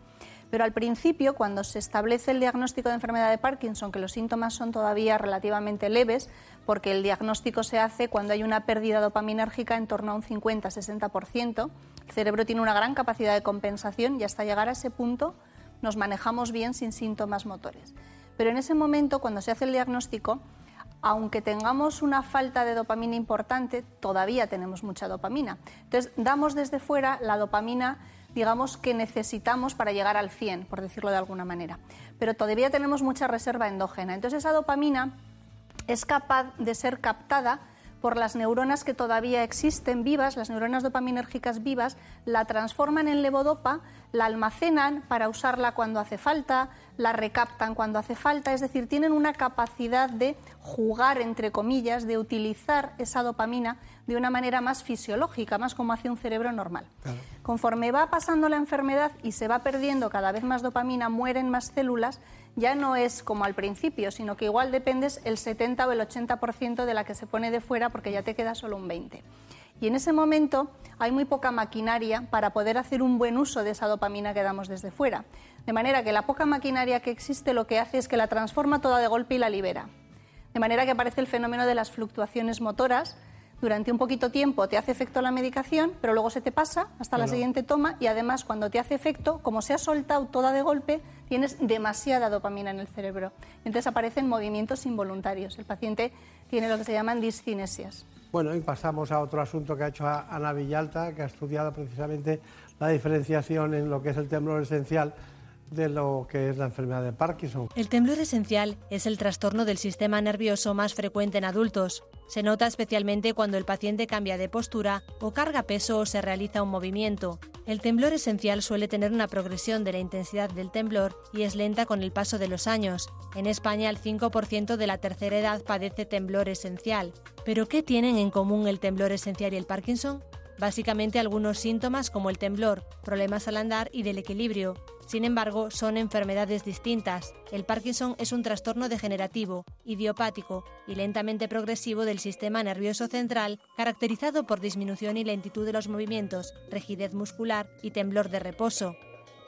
Pero al principio, cuando se establece el diagnóstico de enfermedad de Parkinson, que los síntomas son todavía relativamente leves, porque el diagnóstico se hace cuando hay una pérdida dopaminérgica en torno a un 50-60%, el cerebro tiene una gran capacidad de compensación y hasta llegar a ese punto nos manejamos bien sin síntomas motores. Pero en ese momento, cuando se hace el diagnóstico, aunque tengamos una falta de dopamina importante, todavía tenemos mucha dopamina. Entonces, damos desde fuera la dopamina, digamos, que necesitamos para llegar al 100, por decirlo de alguna manera. Pero todavía tenemos mucha reserva endógena. Entonces, esa dopamina es capaz de ser captada por las neuronas que todavía existen vivas, las neuronas dopaminérgicas vivas, la transforman en levodopa, la almacenan para usarla cuando hace falta, la recaptan cuando hace falta, es decir, tienen una capacidad de jugar, entre comillas, de utilizar esa dopamina de una manera más fisiológica, más como hace un cerebro normal. Conforme va pasando la enfermedad y se va perdiendo cada vez más dopamina, mueren más células, ya no es como al principio, sino que igual dependes el 70 o el 80% de la que se pone de fuera porque ya te queda solo un 20. Y en ese momento hay muy poca maquinaria para poder hacer un buen uso de esa dopamina que damos desde fuera. De manera que la poca maquinaria que existe lo que hace es que la transforma toda de golpe y la libera. De manera que aparece el fenómeno de las fluctuaciones motoras. Durante un poquito tiempo te hace efecto la medicación, pero luego se te pasa hasta la siguiente toma y además cuando te hace efecto, como se ha soltado toda de golpe, tienes demasiada dopamina en el cerebro. Entonces aparecen movimientos involuntarios. El paciente tiene lo que se llaman discinesias. Bueno, y pasamos a otro asunto que ha hecho Ana Villalta, que ha estudiado precisamente la diferenciación en lo que es el temblor esencial de lo que es la enfermedad de Parkinson. El temblor esencial es el trastorno del sistema nervioso más frecuente en adultos. Se nota especialmente cuando el paciente cambia de postura o carga peso o se realiza un movimiento. El temblor esencial suele tener una progresión de la intensidad del temblor y es lenta con el paso de los años. En España el 5% de la tercera edad padece temblor esencial. ¿Pero qué tienen en común el temblor esencial y el Parkinson? Básicamente algunos síntomas como el temblor, problemas al andar y del equilibrio. Sin embargo, son enfermedades distintas. El Parkinson es un trastorno degenerativo, idiopático y lentamente progresivo del sistema nervioso central, caracterizado por disminución y lentitud de los movimientos, rigidez muscular y temblor de reposo.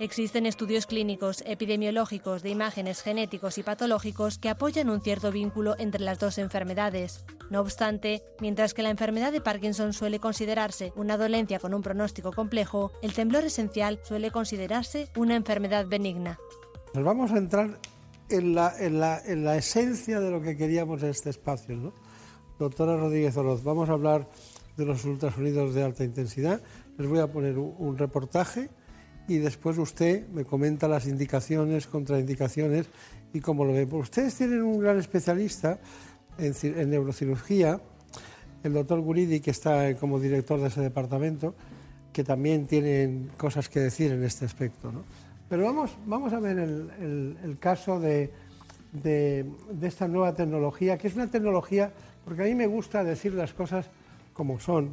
Existen estudios clínicos, epidemiológicos, de imágenes genéticos y patológicos que apoyan un cierto vínculo entre las dos enfermedades. No obstante, mientras que la enfermedad de Parkinson suele considerarse una dolencia con un pronóstico complejo, el temblor esencial suele considerarse una enfermedad benigna. Nos vamos a entrar en la, en la- en la esencia de lo que queríamos en este espacio, ¿no? Doctora Rodríguez Oroz, vamos a hablar de los ultrasonidos de alta intensidad. Les voy a poner un, un reportaje y después usted me comenta las indicaciones, contraindicaciones y cómo lo ve. Pues ustedes tienen un gran especialista en, en neurocirugía, el doctor Guridi, que está como director de ese departamento, que también tienen cosas que decir en este aspecto. ¿no? Pero vamos, vamos a ver el, el- el caso de, de- de esta nueva tecnología, que es una tecnología, porque a mí me gusta decir las cosas como son.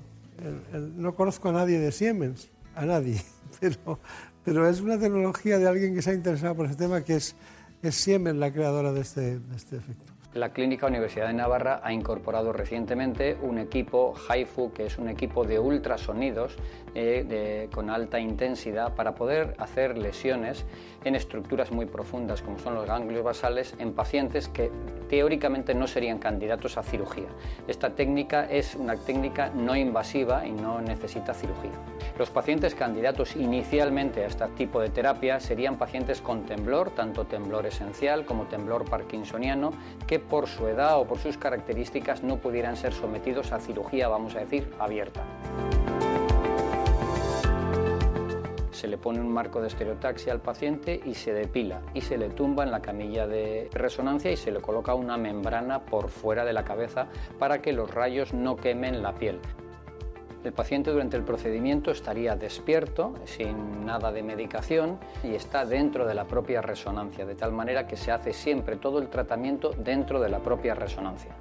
El- no conozco a nadie de Siemens, a nadie, pero, es una tecnología de alguien que se ha interesado por ese tema, que es, es Siemens la creadora de este, de este efecto. La Clínica Universidad de Navarra ha incorporado recientemente un equipo HIFU, que es un equipo de ultrasonidos eh, con alta intensidad para poder hacer lesiones en estructuras muy profundas, como son los ganglios basales, en pacientes que teóricamente no serían candidatos a cirugía. Esta técnica es una técnica no invasiva y no necesita cirugía. Los pacientes candidatos inicialmente a este tipo de terapia serían pacientes con temblor, tanto temblor esencial como temblor parkinsoniano, que por su edad o por sus características no pudieran ser sometidos a cirugía, vamos a decir, abierta. Se le pone un marco de estereotaxia al paciente y se depila y se le tumba en la camilla de resonancia y se le coloca una membrana por fuera de la cabeza para que los rayos no quemen la piel. El paciente durante el procedimiento estaría despierto, sin nada de medicación, y está dentro de la propia resonancia, de tal manera que se hace siempre todo el tratamiento dentro de la propia resonancia.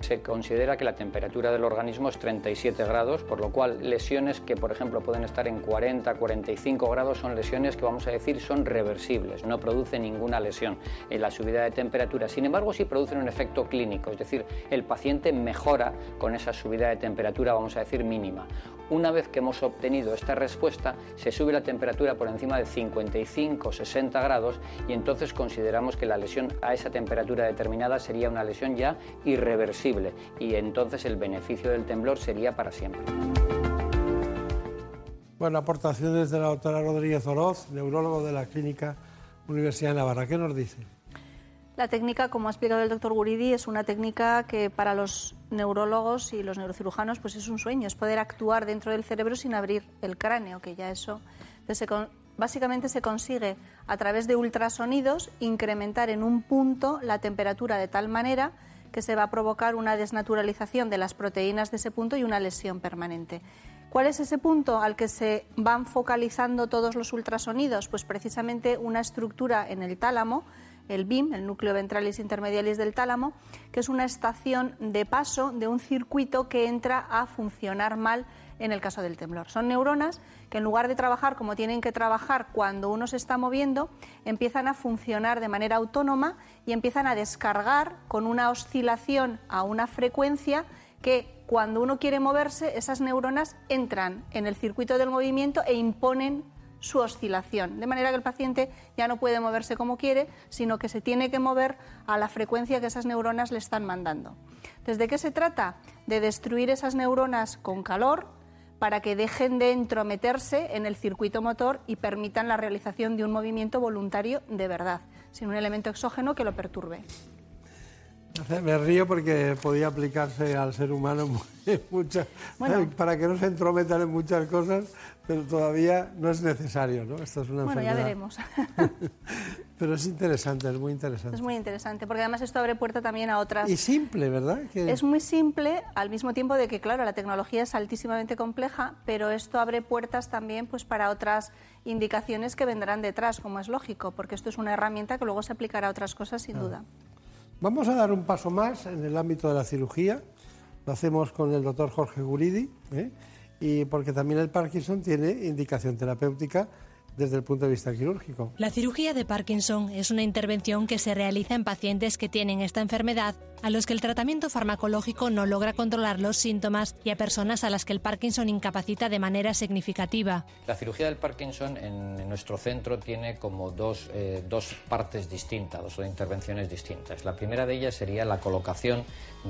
Se considera que la temperatura del organismo es 37 grados, por lo cual lesiones que, por ejemplo, pueden estar en 40, 45 grados son lesiones que vamos a decir son reversibles, no producen ninguna lesión en la subida de temperatura. Sin embargo, sí producen un efecto clínico, es decir, el paciente mejora con esa subida de temperatura, vamos a decir, mínima. Una vez que hemos obtenido esta respuesta, se sube la temperatura por encima de 55-60 grados y entonces consideramos que la lesión a esa temperatura determinada sería una lesión ya irreversible y entonces el beneficio del temblor sería para siempre. Bueno, aportaciones de la doctora Rodríguez Oroz, neurólogo de la Clínica Universidad de Navarra. ¿Qué nos dice? La técnica, como ha explicado el doctor Guridi, es una técnica que para los neurólogos y los neurocirujanos pues es un sueño, es poder actuar dentro del cerebro sin abrir el cráneo, que ya eso entonces, con- básicamente se consigue a través de ultrasonidos incrementar en un punto la temperatura de tal manera que se va a provocar una desnaturalización de las proteínas de ese punto y una lesión permanente. ¿Cuál es ese punto al que se van focalizando todos los ultrasonidos? Pues precisamente una estructura en el tálamo, el BIM, el núcleo ventralis intermedialis del tálamo, que es una estación de paso de un circuito que entra a funcionar mal en el caso del temblor. Son neuronas que en lugar de trabajar como tienen que trabajar cuando uno se está moviendo, empiezan a funcionar de manera autónoma y empiezan a descargar con una oscilación a una frecuencia que cuando uno quiere moverse, esas neuronas entran en el circuito del movimiento e imponen su oscilación, de manera que el paciente ya no puede moverse como quiere, sino que se tiene que mover a la frecuencia que esas neuronas le están mandando. Entonces, ¿de qué se trata? De destruir esas neuronas con calor para que dejen de entrometerse en el circuito motor y permitan la realización de un movimiento voluntario de verdad, sin un elemento exógeno que lo perturbe. Me río porque podía aplicarse al ser humano en muchas, Bueno. para que no se entrometan en muchas cosas, pero todavía no es necesario, ¿no? Esto es una Bueno, ya enfermedad. veremos. Pero es interesante, es muy interesante. Es muy interesante, porque además esto abre puerta también a otras... Y simple, ¿verdad? Que- Es muy simple, al mismo tiempo de que, claro, la tecnología es altísimamente compleja, pero esto abre puertas también pues, para otras indicaciones que vendrán detrás, como es lógico, porque esto es una herramienta que luego se aplicará a otras cosas sin duda. Vamos a dar un paso más en el ámbito de la cirugía. Lo hacemos con el doctor Jorge Guridi, ¿eh? Y porque también el Parkinson tiene indicación terapéutica desde el punto de vista quirúrgico. La cirugía de Parkinson es una intervención que se realiza en pacientes que tienen esta enfermedad, a los que el tratamiento farmacológico no logra controlar los síntomas y a personas a las que el Parkinson incapacita de manera significativa. La cirugía del Parkinson en, en nuestro centro tiene como dos, eh, dos partes distintas, dos intervenciones distintas. La primera de ellas sería la colocación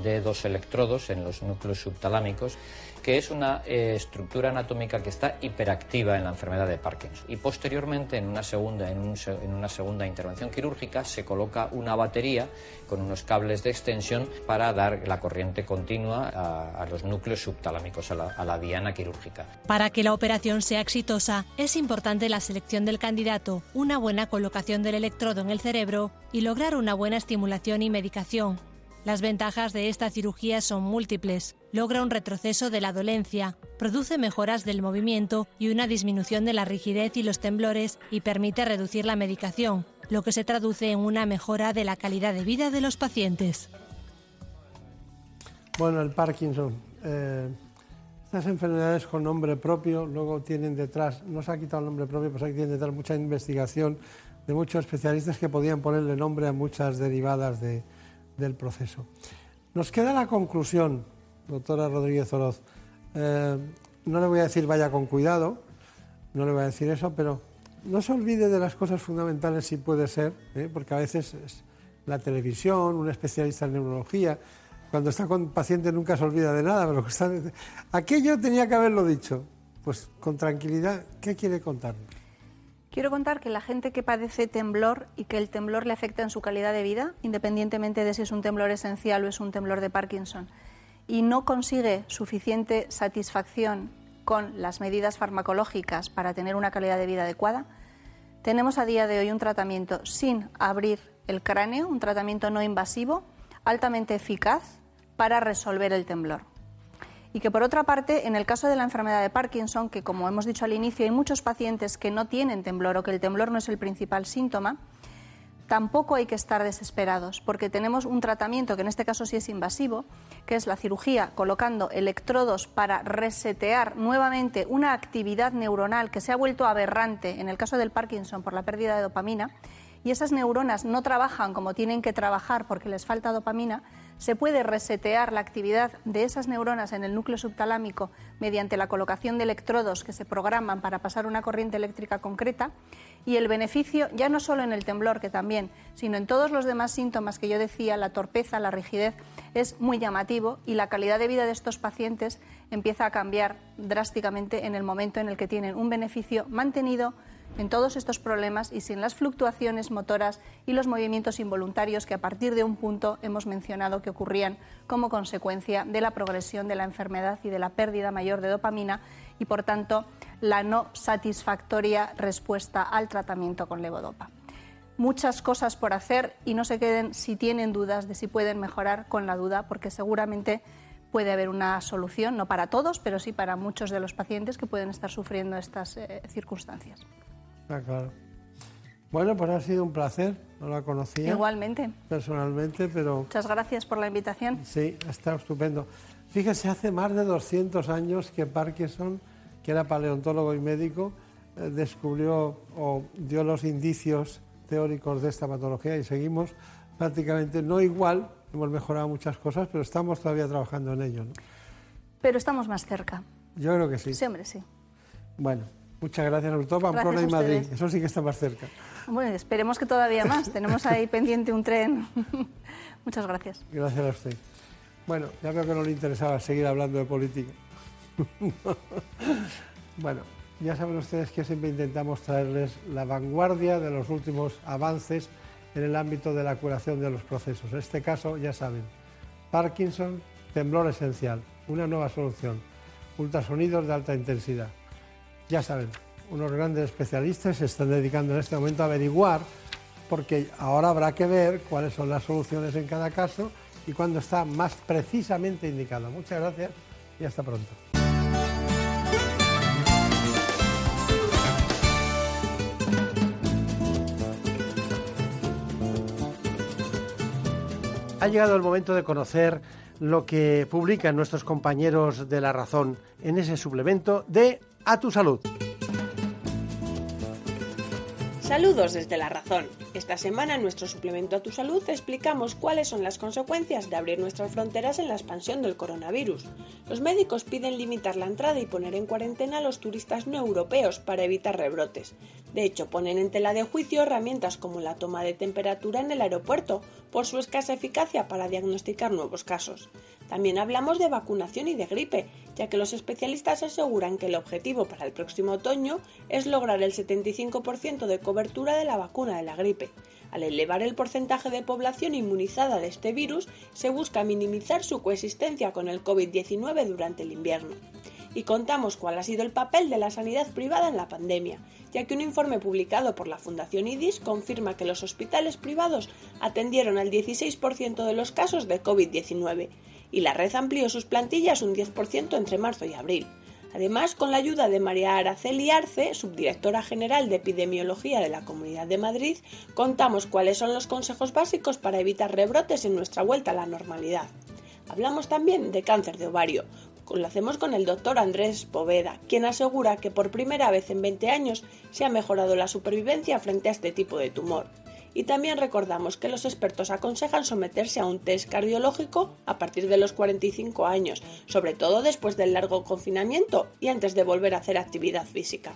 de dos electrodos en los núcleos subtalámicos, que es una eh, estructura anatómica que está hiperactiva en la enfermedad de Parkinson. Y posteriormente, en una segunda, en una segunda intervención quirúrgica, se coloca una batería con unos cables de extensión para dar la corriente continua a, a los núcleos subtalámicos, a la, a la diana quirúrgica. Para que la operación sea exitosa, es importante la selección del candidato, una buena colocación del electrodo en el cerebro y lograr una buena estimulación y medicación. Las ventajas de esta cirugía son múltiples. Logra un retroceso de la dolencia, produce mejoras del movimiento y una disminución de la rigidez y los temblores y permite reducir la medicación, lo que se traduce en una mejora de la calidad de vida de los pacientes. Bueno, el Parkinson. Eh, estas enfermedades con nombre propio luego tienen detrás, no se ha quitado el nombre propio, pues hay tienen detrás mucha investigación de muchos especialistas que podían ponerle nombre a muchas derivadas de, del proceso. Nos queda la conclusión, doctora Rodríguez Oroz. Eh, no le voy a decir vaya con cuidado, no le voy a decir eso, pero no se olvide de las cosas fundamentales si puede ser, ¿eh? porque a veces es la televisión, un especialista en neurología, cuando está con paciente nunca se olvida de nada, pero está... aquello tenía que haberlo dicho. Pues con tranquilidad, ¿qué quiere contarnos? Quiero contar que la gente que padece temblor y que el temblor le afecta en su calidad de vida, independientemente de si es un temblor esencial o es un temblor de Parkinson, y no consigue suficiente satisfacción con las medidas farmacológicas para tener una calidad de vida adecuada, tenemos a día de hoy un tratamiento sin abrir el cráneo, un tratamiento no invasivo, altamente eficaz para resolver el temblor. Y que por otra parte, en el caso de la enfermedad de Parkinson, que como hemos dicho al inicio, hay muchos pacientes que no tienen temblor o que el temblor no es el principal síntoma, tampoco hay que estar desesperados, porque tenemos un tratamiento que en este caso sí es invasivo, que es la cirugía colocando electrodos para resetear nuevamente una actividad neuronal que se ha vuelto aberrante en el caso del Parkinson por la pérdida de dopamina, y esas neuronas no trabajan como tienen que trabajar porque les falta dopamina, se puede resetear la actividad de esas neuronas en el núcleo subtalámico mediante la colocación de electrodos que se programan para pasar una corriente eléctrica concreta y el beneficio ya no solo en el temblor, que también, sino en todos los demás síntomas que yo decía, la torpeza, la rigidez, es muy llamativo y la calidad de vida de estos pacientes empieza a cambiar drásticamente en el momento en el que tienen un beneficio mantenido en todos estos problemas y sin las fluctuaciones motoras y los movimientos involuntarios que a partir de un punto hemos mencionado que ocurrían como consecuencia de la progresión de la enfermedad y de la pérdida mayor de dopamina y por tanto la no satisfactoria respuesta al tratamiento con levodopa. Muchas cosas por hacer y no se queden si tienen dudas de si pueden mejorar con la duda porque seguramente puede haber una solución, no para todos, pero sí para muchos de los pacientes que pueden estar sufriendo estas eh, circunstancias. Ah, claro. Bueno, pues ha sido un placer, no la conocía. Igualmente. Personalmente, pero... Muchas gracias por la invitación. Sí, ha estado estupendo. Fíjese, hace más de 200 años que Parkinson, que era paleontólogo y médico, eh, descubrió o dio los indicios teóricos de esta patología y seguimos prácticamente no igual, hemos mejorado muchas cosas, pero estamos todavía trabajando en ello. Pero estamos más cerca. Yo creo que sí. Sí, hombre, sí. Bueno, Muchas gracias, sobre todo Pamplona y Madrid. Eso sí que está más cerca. Bueno, esperemos que todavía más. Tenemos ahí pendiente un tren. Muchas gracias. Gracias a usted. Bueno, ya veo que no le interesaba seguir hablando de política. bueno, ya saben ustedes que siempre intentamos traerles la vanguardia de los últimos avances en el ámbito de la curación de los procesos. En este caso, ya saben, Parkinson, temblor esencial, una nueva solución, ultrasonidos de alta intensidad ya saben, unos grandes especialistas se están dedicando en este momento a averiguar, porque ahora habrá que ver cuáles son las soluciones en cada caso y cuándo está más precisamente indicado. Muchas gracias y hasta pronto. Ha llegado el momento de conocer lo que publican nuestros compañeros de La Razón en ese suplemento de A tu Salud. Saludos desde La Razón. Esta semana en nuestro suplemento a tu salud explicamos cuáles son las consecuencias de abrir nuestras fronteras en la expansión del coronavirus. Los médicos piden limitar la entrada y poner en cuarentena a los turistas no europeos para evitar rebrotes. De hecho, ponen en tela de juicio herramientas como la toma de temperatura en el aeropuerto por su escasa eficacia para diagnosticar nuevos casos. También hablamos de vacunación y de gripe, ya que los especialistas aseguran que el objetivo para el próximo otoño es lograr el 75% de cobertura de la vacuna de la gripe. Al elevar el porcentaje de población inmunizada de este virus, se busca minimizar su coexistencia con el COVID-19 durante el invierno. y contamos cuál ha sido el papel de la sanidad privada en la pandemia, ya que un informe publicado por la Fundación IDIS confirma que los hospitales privados atendieron al 16% de los casos de COVID-19 y la red amplió sus plantillas un 10% entre marzo y abril. Además, con la ayuda de María Araceli Arce, subdirectora general de Epidemiología de la Comunidad de Madrid, contamos cuáles son los consejos básicos para evitar rebrotes en nuestra vuelta a la normalidad. Hablamos también de cáncer de ovario. Lo hacemos con el doctor Andrés Poveda, quien asegura que por primera vez en 20 años se ha mejorado la supervivencia frente a este tipo de tumor. Y también recordamos que los expertos aconsejan someterse a un test cardiológico a partir de los 45 años, sobre todo después del largo confinamiento y antes de volver a hacer actividad física.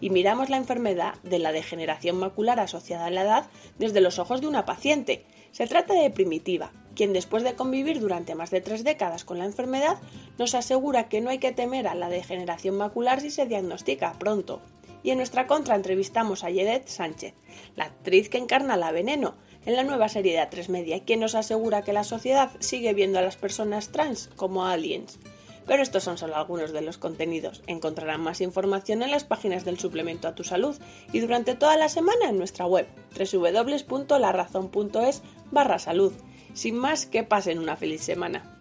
Y miramos la enfermedad de la degeneración macular asociada a la edad desde los ojos de una paciente. Se trata de primitiva, quien después de convivir durante más de tres décadas con la enfermedad nos asegura que no hay que temer a la degeneración macular si se diagnostica pronto y en nuestra contra entrevistamos a Yedet Sánchez, la actriz que encarna la Veneno en la nueva serie de A3 Media quien nos asegura que la sociedad sigue viendo a las personas trans como aliens. Pero estos son solo algunos de los contenidos. Encontrarán más información en las páginas del suplemento a tu salud y durante toda la semana en nuestra web www.larazón.es barra salud. Sin más, que pasen una feliz semana.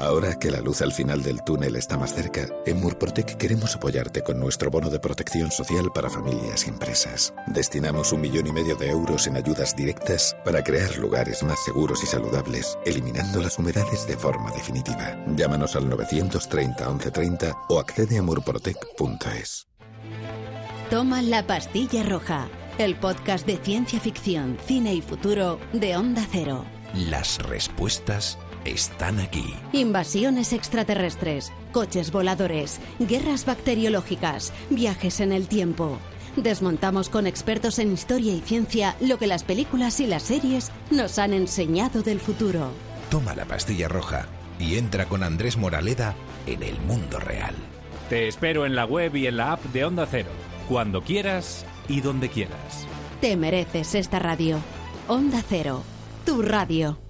Ahora que la luz al final del túnel está más cerca, en Murprotec queremos apoyarte con nuestro bono de protección social para familias y empresas. Destinamos un millón y medio de euros en ayudas directas para crear lugares más seguros y saludables, eliminando las humedades de forma definitiva. Llámanos al 930 1130 o accede a murprotec.es. Toma la pastilla roja, el podcast de ciencia ficción, cine y futuro de Onda Cero. Las respuestas están aquí. Invasiones extraterrestres, coches voladores, guerras bacteriológicas, viajes en el tiempo. Desmontamos con expertos en historia y ciencia lo que las películas y las series nos han enseñado del futuro. Toma la pastilla roja y entra con Andrés Moraleda en el mundo real. Te espero en la web y en la app de Onda Cero, cuando quieras y donde quieras. Te mereces esta radio. Onda Cero, tu radio.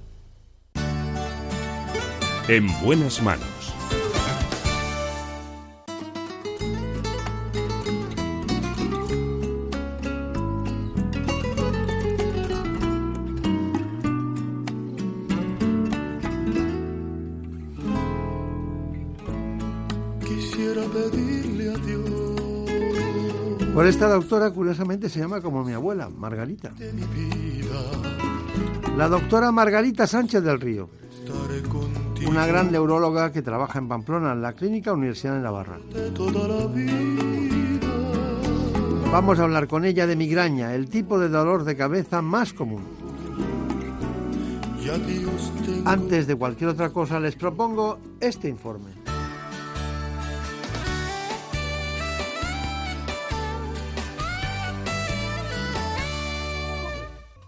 En buenas manos. Quisiera pedirle a Dios Por esta doctora, curiosamente, se llama como mi abuela, Margarita. La doctora Margarita Sánchez del Río, estaré una gran neuróloga que trabaja en Pamplona, en la Clínica Universidad de Navarra. Vamos a hablar con ella de migraña, el tipo de dolor de cabeza más común. Antes de cualquier otra cosa, les propongo este informe.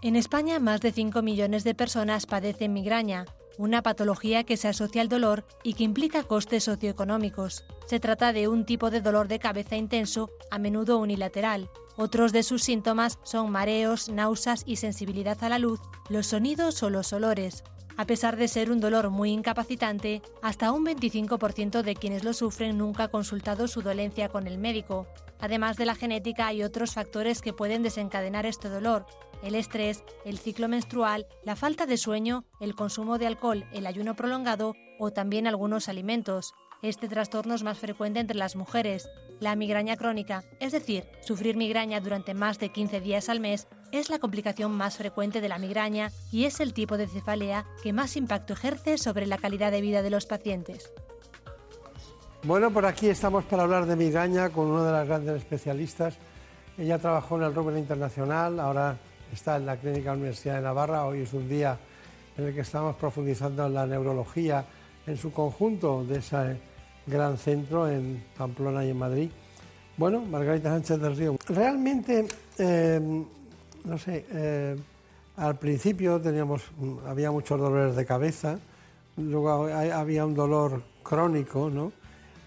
En España, más de 5 millones de personas padecen migraña, una patología que se asocia al dolor y que implica costes socioeconómicos. Se trata de un tipo de dolor de cabeza intenso, a menudo unilateral. Otros de sus síntomas son mareos, náuseas y sensibilidad a la luz, los sonidos o los olores. A pesar de ser un dolor muy incapacitante, hasta un 25% de quienes lo sufren nunca ha consultado su dolencia con el médico. Además de la genética hay otros factores que pueden desencadenar este dolor, el estrés, el ciclo menstrual, la falta de sueño, el consumo de alcohol, el ayuno prolongado o también algunos alimentos. Este trastorno es más frecuente entre las mujeres. La migraña crónica, es decir, sufrir migraña durante más de 15 días al mes, es la complicación más frecuente de la migraña y es el tipo de cefalea que más impacto ejerce sobre la calidad de vida de los pacientes. Bueno, por aquí estamos para hablar de migraña con una de las grandes especialistas. Ella trabajó en el Rubén Internacional, ahora está en la Clínica Universidad de Navarra. Hoy es un día en el que estamos profundizando en la neurología en su conjunto de ese gran centro en Pamplona y en Madrid. Bueno, Margarita Sánchez del Río. Realmente, eh, no sé, eh, al principio teníamos, había muchos dolores de cabeza, luego había un dolor crónico, ¿no?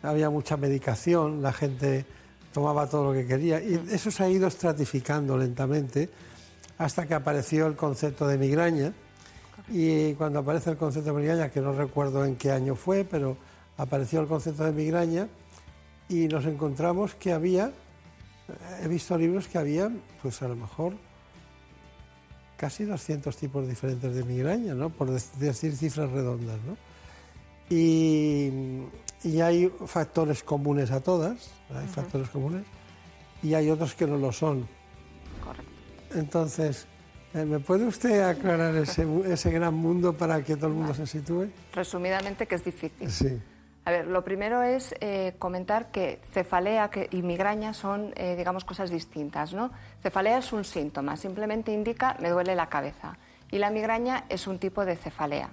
Había mucha medicación, la gente tomaba todo lo que quería y eso se ha ido estratificando lentamente hasta que apareció el concepto de migraña y cuando aparece el concepto de migraña, que no recuerdo en qué año fue, pero apareció el concepto de migraña y nos encontramos que había, he visto libros que había, pues a lo mejor casi 200 tipos diferentes de migraña, ¿no? por decir cifras redondas. ¿no? Y, y, hay factores comunes a todas, hay factores comunes, y hay otros que no lo son. Entonces, eh, ¿me puede usted aclarar ese, ese gran mundo para que todo el mundo se sitúe? Resumidamente, que es difícil. Sí. A ver, lo primero es eh, comentar que cefalea y migraña son, eh, digamos, cosas distintas, ¿no? Cefalea es un síntoma, simplemente indica me duele la cabeza. Y la migraña es un tipo de cefalea.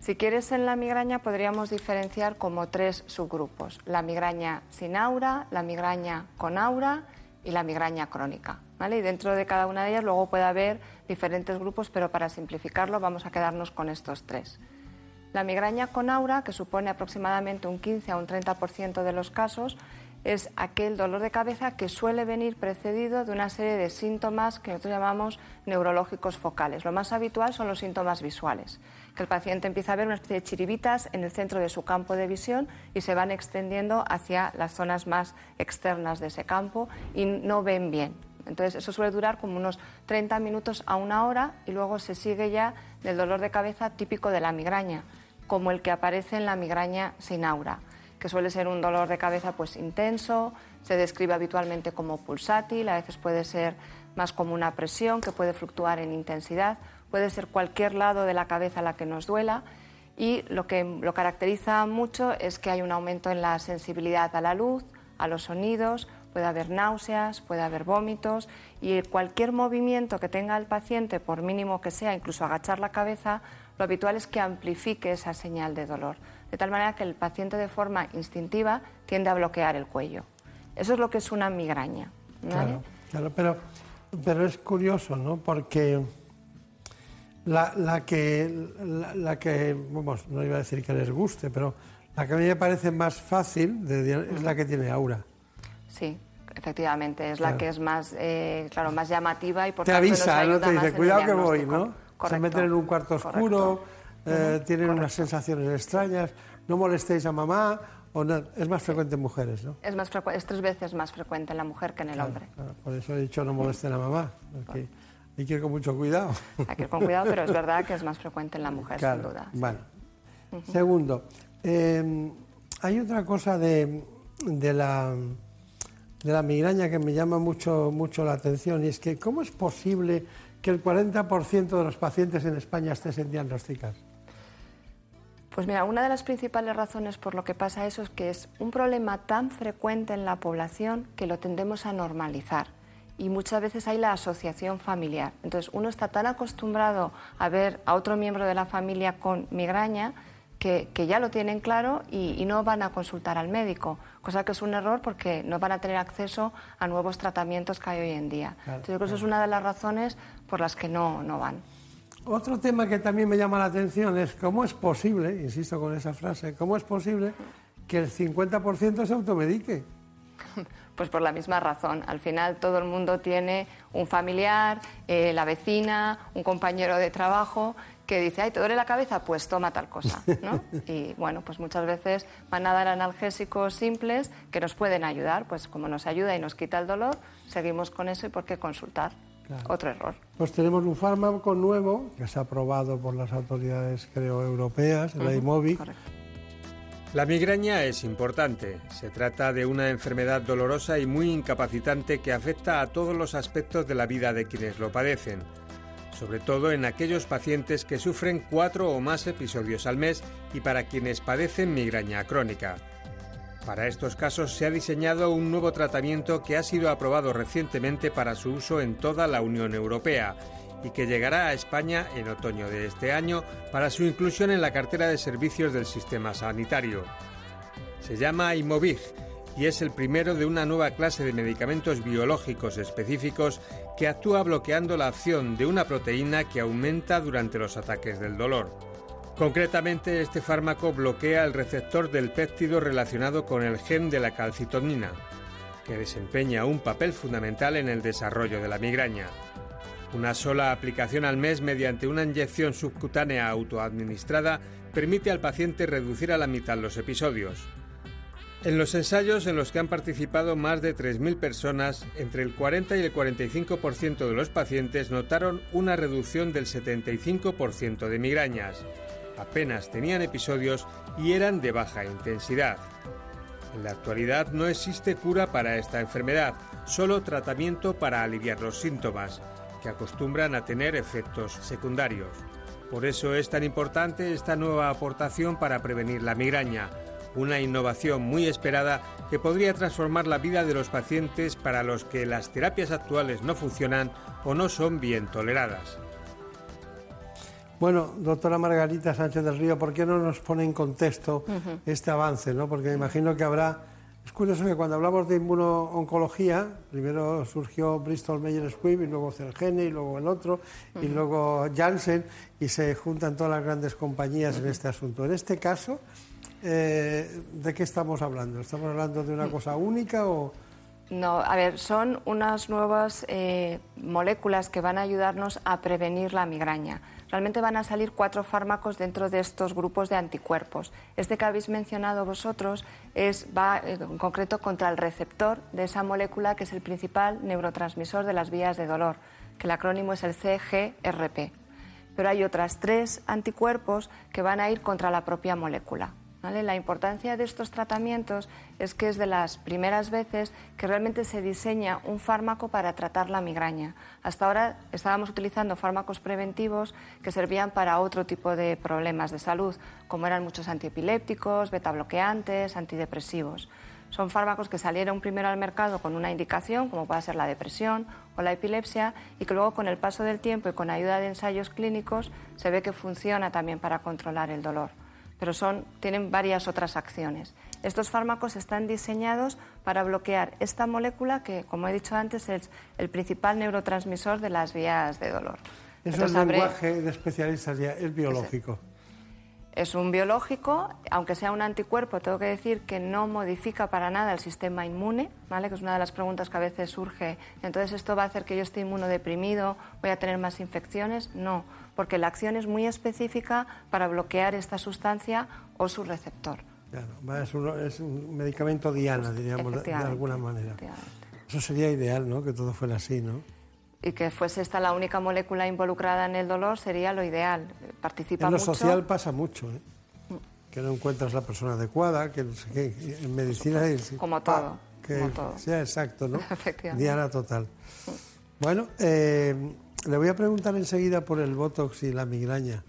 Si quieres, en la migraña podríamos diferenciar como tres subgrupos. La migraña sin aura, la migraña con aura y la migraña crónica. Y dentro de cada una de ellas luego puede haber diferentes grupos, pero para simplificarlo vamos a quedarnos con estos tres. La migraña con aura, que supone aproximadamente un 15 a un 30% de los casos, es aquel dolor de cabeza que suele venir precedido de una serie de síntomas que nosotros llamamos neurológicos focales. Lo más habitual son los síntomas visuales, que el paciente empieza a ver una especie de chiribitas en el centro de su campo de visión y se van extendiendo hacia las zonas más externas de ese campo y no ven bien. Entonces, eso suele durar como unos 30 minutos a una hora y luego se sigue ya del dolor de cabeza típico de la migraña, como el que aparece en la migraña sin aura, que suele ser un dolor de cabeza pues intenso, se describe habitualmente como pulsátil, a veces puede ser más como una presión que puede fluctuar en intensidad, puede ser cualquier lado de la cabeza la que nos duela y lo que lo caracteriza mucho es que hay un aumento en la sensibilidad a la luz, a los sonidos, puede haber náuseas, puede haber vómitos y cualquier movimiento que tenga el paciente, por mínimo que sea, incluso agachar la cabeza, lo habitual es que amplifique esa señal de dolor, de tal manera que el paciente de forma instintiva tiende a bloquear el cuello. Eso es lo que es una migraña. Claro, claro pero, pero es curioso, ¿no? Porque la, la que, la, la, que, vamos, no iba a decir que les guste, pero la que a mí me parece más fácil de, es la que tiene aura. Sí, efectivamente, es la que es más, eh, claro, más llamativa y por Te tanto avisa, nos ¿no? Te dice, cuidado que voy, diagnóstico". ¿no? Se Correcto. meten en un cuarto oscuro, eh, tienen unas sensaciones extrañas, no molestéis a mamá, o no, es más frecuente en mujeres, ¿no? Es, más es tres veces más frecuente en la mujer que en el Claro, hombre. claro, por eso he dicho no molesten a mamá, porque hay que ir con mucho cuidado. Hay que ir con cuidado, pero es verdad que es más frecuente en la mujer, Claro, sin duda. Bueno. Segundo, eh, hay otra cosa de, de la, de la migraña que me llama mucho, mucho la atención y es que ¿cómo es posible que el 40% de los pacientes en España estén sin diagnosticar? Pues mira, una de las principales razones por lo que pasa eso es que es un problema tan frecuente en la población que lo tendemos a normalizar. Y muchas veces hay la asociación familiar. Entonces, uno está tan acostumbrado a ver a otro miembro de la familia con migraña que, que ya lo tienen claro y, y no van a consultar al médico, cosa que es un error porque no van a tener acceso a nuevos tratamientos que hay hoy en día. Claro, Entonces, yo creo que eso es una de las razones por las que no, no van. Otro tema que también me llama la atención es cómo es posible, insisto con esa frase, cómo es posible que el 50% se automedique. Pues por la misma razón. Al final todo el mundo tiene un familiar, eh, la vecina, un compañero de trabajo que dice, ay, ¿te duele la cabeza? Pues toma tal cosa, ¿no? Y bueno, pues muchas veces van a dar analgésicos simples que nos pueden ayudar. Pues como nos ayuda y nos quita el dolor, seguimos con eso y por qué consultar. Claro. Otro error. Pues tenemos un fármaco nuevo que se ha aprobado por las autoridades, creo, europeas, la Ujú, Imovic. La migraña es importante. Se trata de una enfermedad dolorosa y muy incapacitante que afecta a todos los aspectos de la vida de quienes lo padecen, sobre todo en aquellos pacientes que sufren cuatro o más episodios al mes y para quienes padecen migraña crónica. Para estos casos se ha diseñado un nuevo tratamiento que ha sido aprobado recientemente para su uso en toda la Unión Europea y que llegará a España en otoño de este año para su inclusión en la cartera de servicios del sistema sanitario. Se llama Imovig y es el primero de una nueva clase de medicamentos biológicos específicos que actúa bloqueando la acción de una proteína que aumenta durante los ataques del dolor. Concretamente, este fármaco bloquea el receptor del péptido relacionado con el gen de la calcitonina, que desempeña un papel fundamental en el desarrollo de la migraña. Una sola aplicación al mes mediante una inyección subcutánea autoadministrada permite al paciente reducir a la mitad los episodios. En los ensayos en los que han participado más de 3.000 personas, entre el 40 y el 45% de los pacientes notaron una reducción del 75% de migrañas. Apenas tenían episodios y eran de baja intensidad. En la actualidad no existe cura para esta enfermedad, solo tratamiento para aliviar los síntomas, que acostumbran a tener efectos secundarios. Por eso es tan importante esta nueva aportación para prevenir la migraña, una innovación muy esperada que podría transformar la vida de los pacientes para los que las terapias actuales no funcionan o no son bien toleradas. Bueno, doctora Margarita Sánchez del Río, ¿por qué no nos pone en contexto este avance? ¿no? Porque me imagino que habrá... Es curioso que cuando hablamos de inmunooncología, primero surgió Bristol Myers Squibb y luego Celgene y luego el otro y luego Janssen y se juntan todas las grandes compañías en este asunto. En este caso, eh, ¿de qué estamos hablando? ¿Estamos hablando de una cosa única o...? No, a ver, son unas nuevas eh, moléculas que van a ayudarnos a prevenir la migraña. Realmente van a salir cuatro fármacos dentro de estos grupos de anticuerpos. Este que habéis mencionado vosotros es, va eh, en concreto contra el receptor de esa molécula que es el principal neurotransmisor de las vías de dolor, que el acrónimo es el CGRP. Pero hay otras tres anticuerpos que van a ir contra la propia molécula. La importancia de estos tratamientos es que es de las primeras veces que realmente se diseña un fármaco para tratar la migraña. Hasta ahora estábamos utilizando fármacos preventivos que servían para otro tipo de problemas de salud, como eran muchos antiepilépticos, betabloqueantes, antidepresivos. Son fármacos que salieron primero al mercado con una indicación, como puede ser la depresión o la epilepsia, y que luego con el paso del tiempo y con ayuda de ensayos clínicos se ve que funciona también para controlar el dolor pero son, tienen varias otras acciones. Estos fármacos están diseñados para bloquear esta molécula que, como he dicho antes, es el principal neurotransmisor de las vías de dolor. Eso es el lenguaje de especialistas, ya, es biológico. Es un biológico, aunque sea un anticuerpo, tengo que decir que no modifica para nada el sistema inmune, ¿vale? que es una de las preguntas que a veces surge. Entonces, ¿esto va a hacer que yo esté inmunodeprimido? ¿Voy a tener más infecciones? No, porque la acción es muy específica para bloquear esta sustancia o su receptor. Claro, es, un, es un medicamento diana, diríamos, de, alguna manera. Eso sería ideal, ¿no? Que todo fuera así, ¿no? y que fuese esta la única molécula involucrada en el dolor sería lo ideal. Participa en lo mucho. social pasa mucho, ¿eh? que no encuentras la persona adecuada, que no sé qué. En medicina es... Como todo. Que como todo. sea exacto, ¿no? Diana total. Bueno, eh, le voy a preguntar enseguida por el Botox y la migraña,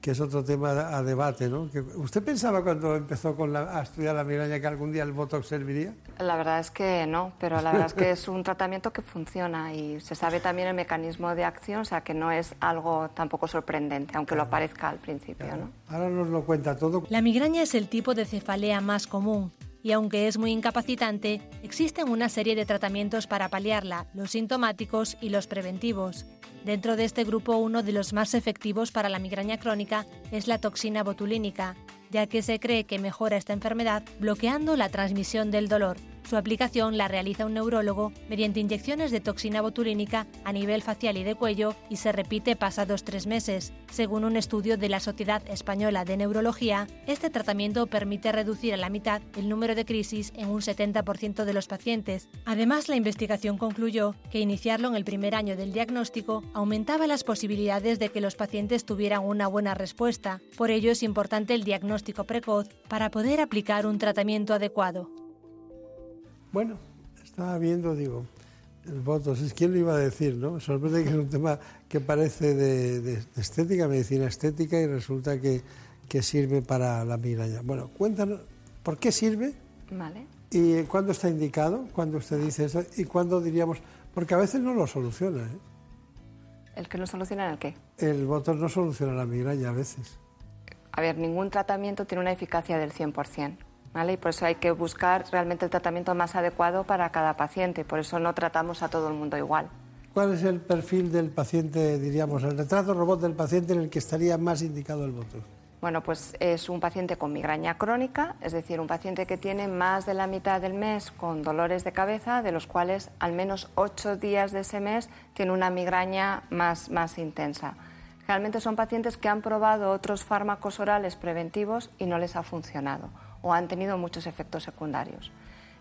que es otro tema a debate, ¿no? Que ¿Usted pensaba cuando empezó con la- a estudiar la migraña que algún día el Botox serviría? La verdad es que no, pero la verdad es que es un tratamiento que funciona y se sabe también el mecanismo de acción, o sea que no es algo tampoco sorprendente, aunque lo parezca al principio, ¿no? Ahora nos lo cuenta todo. La migraña es el tipo de cefalea más común y aunque es muy incapacitante, existen una serie de tratamientos para paliarla, los sintomáticos y los preventivos. Dentro de este grupo, uno de los más efectivos para la migraña crónica es la toxina botulínica, ya que se cree que mejora esta enfermedad bloqueando la transmisión del dolor. Su aplicación la realiza un neurólogo mediante inyecciones de toxina botulínica a nivel facial y de cuello y se repite pasados tres meses. Según un estudio de la Sociedad Española de Neurología, este tratamiento permite reducir a la mitad el número de crisis en un 70% de los pacientes. Además, la investigación concluyó que iniciarlo en el primer año del diagnóstico aumentaba las posibilidades de que los pacientes tuvieran una buena respuesta. Por ello es importante el diagnóstico precoz para poder aplicar un tratamiento adecuado. Bueno, estaba viendo, digo, el es quién lo iba a decir, ¿no? Sorprende que es un tema que parece de, de- estética, medicina estética, y resulta que, que sirve para la migraña. Bueno, cuéntanos, ¿por qué sirve? Vale. ¿Y cuándo está indicado? ¿Cuándo usted dice eso? ¿Y cuándo diríamos? Porque a veces no lo soluciona, ¿eh? ¿El que no soluciona el qué? El Botox no soluciona la migraña a veces. A ver, ningún tratamiento tiene una eficacia del 100%, ¿vale? Y por eso hay que buscar realmente el tratamiento más adecuado para cada paciente, por eso no tratamos a todo el mundo igual. ¿Cuál es el perfil del paciente, diríamos, el retrato robot del paciente en el que estaría más indicado el Botox? Bueno, pues es un paciente con migraña crónica, es decir, un paciente que tiene más de la mitad del mes con dolores de cabeza, de los cuales al menos ocho días de ese mes tiene una migraña más, más intensa. Realmente son pacientes que han probado otros fármacos orales preventivos y no les ha funcionado o han tenido muchos efectos secundarios.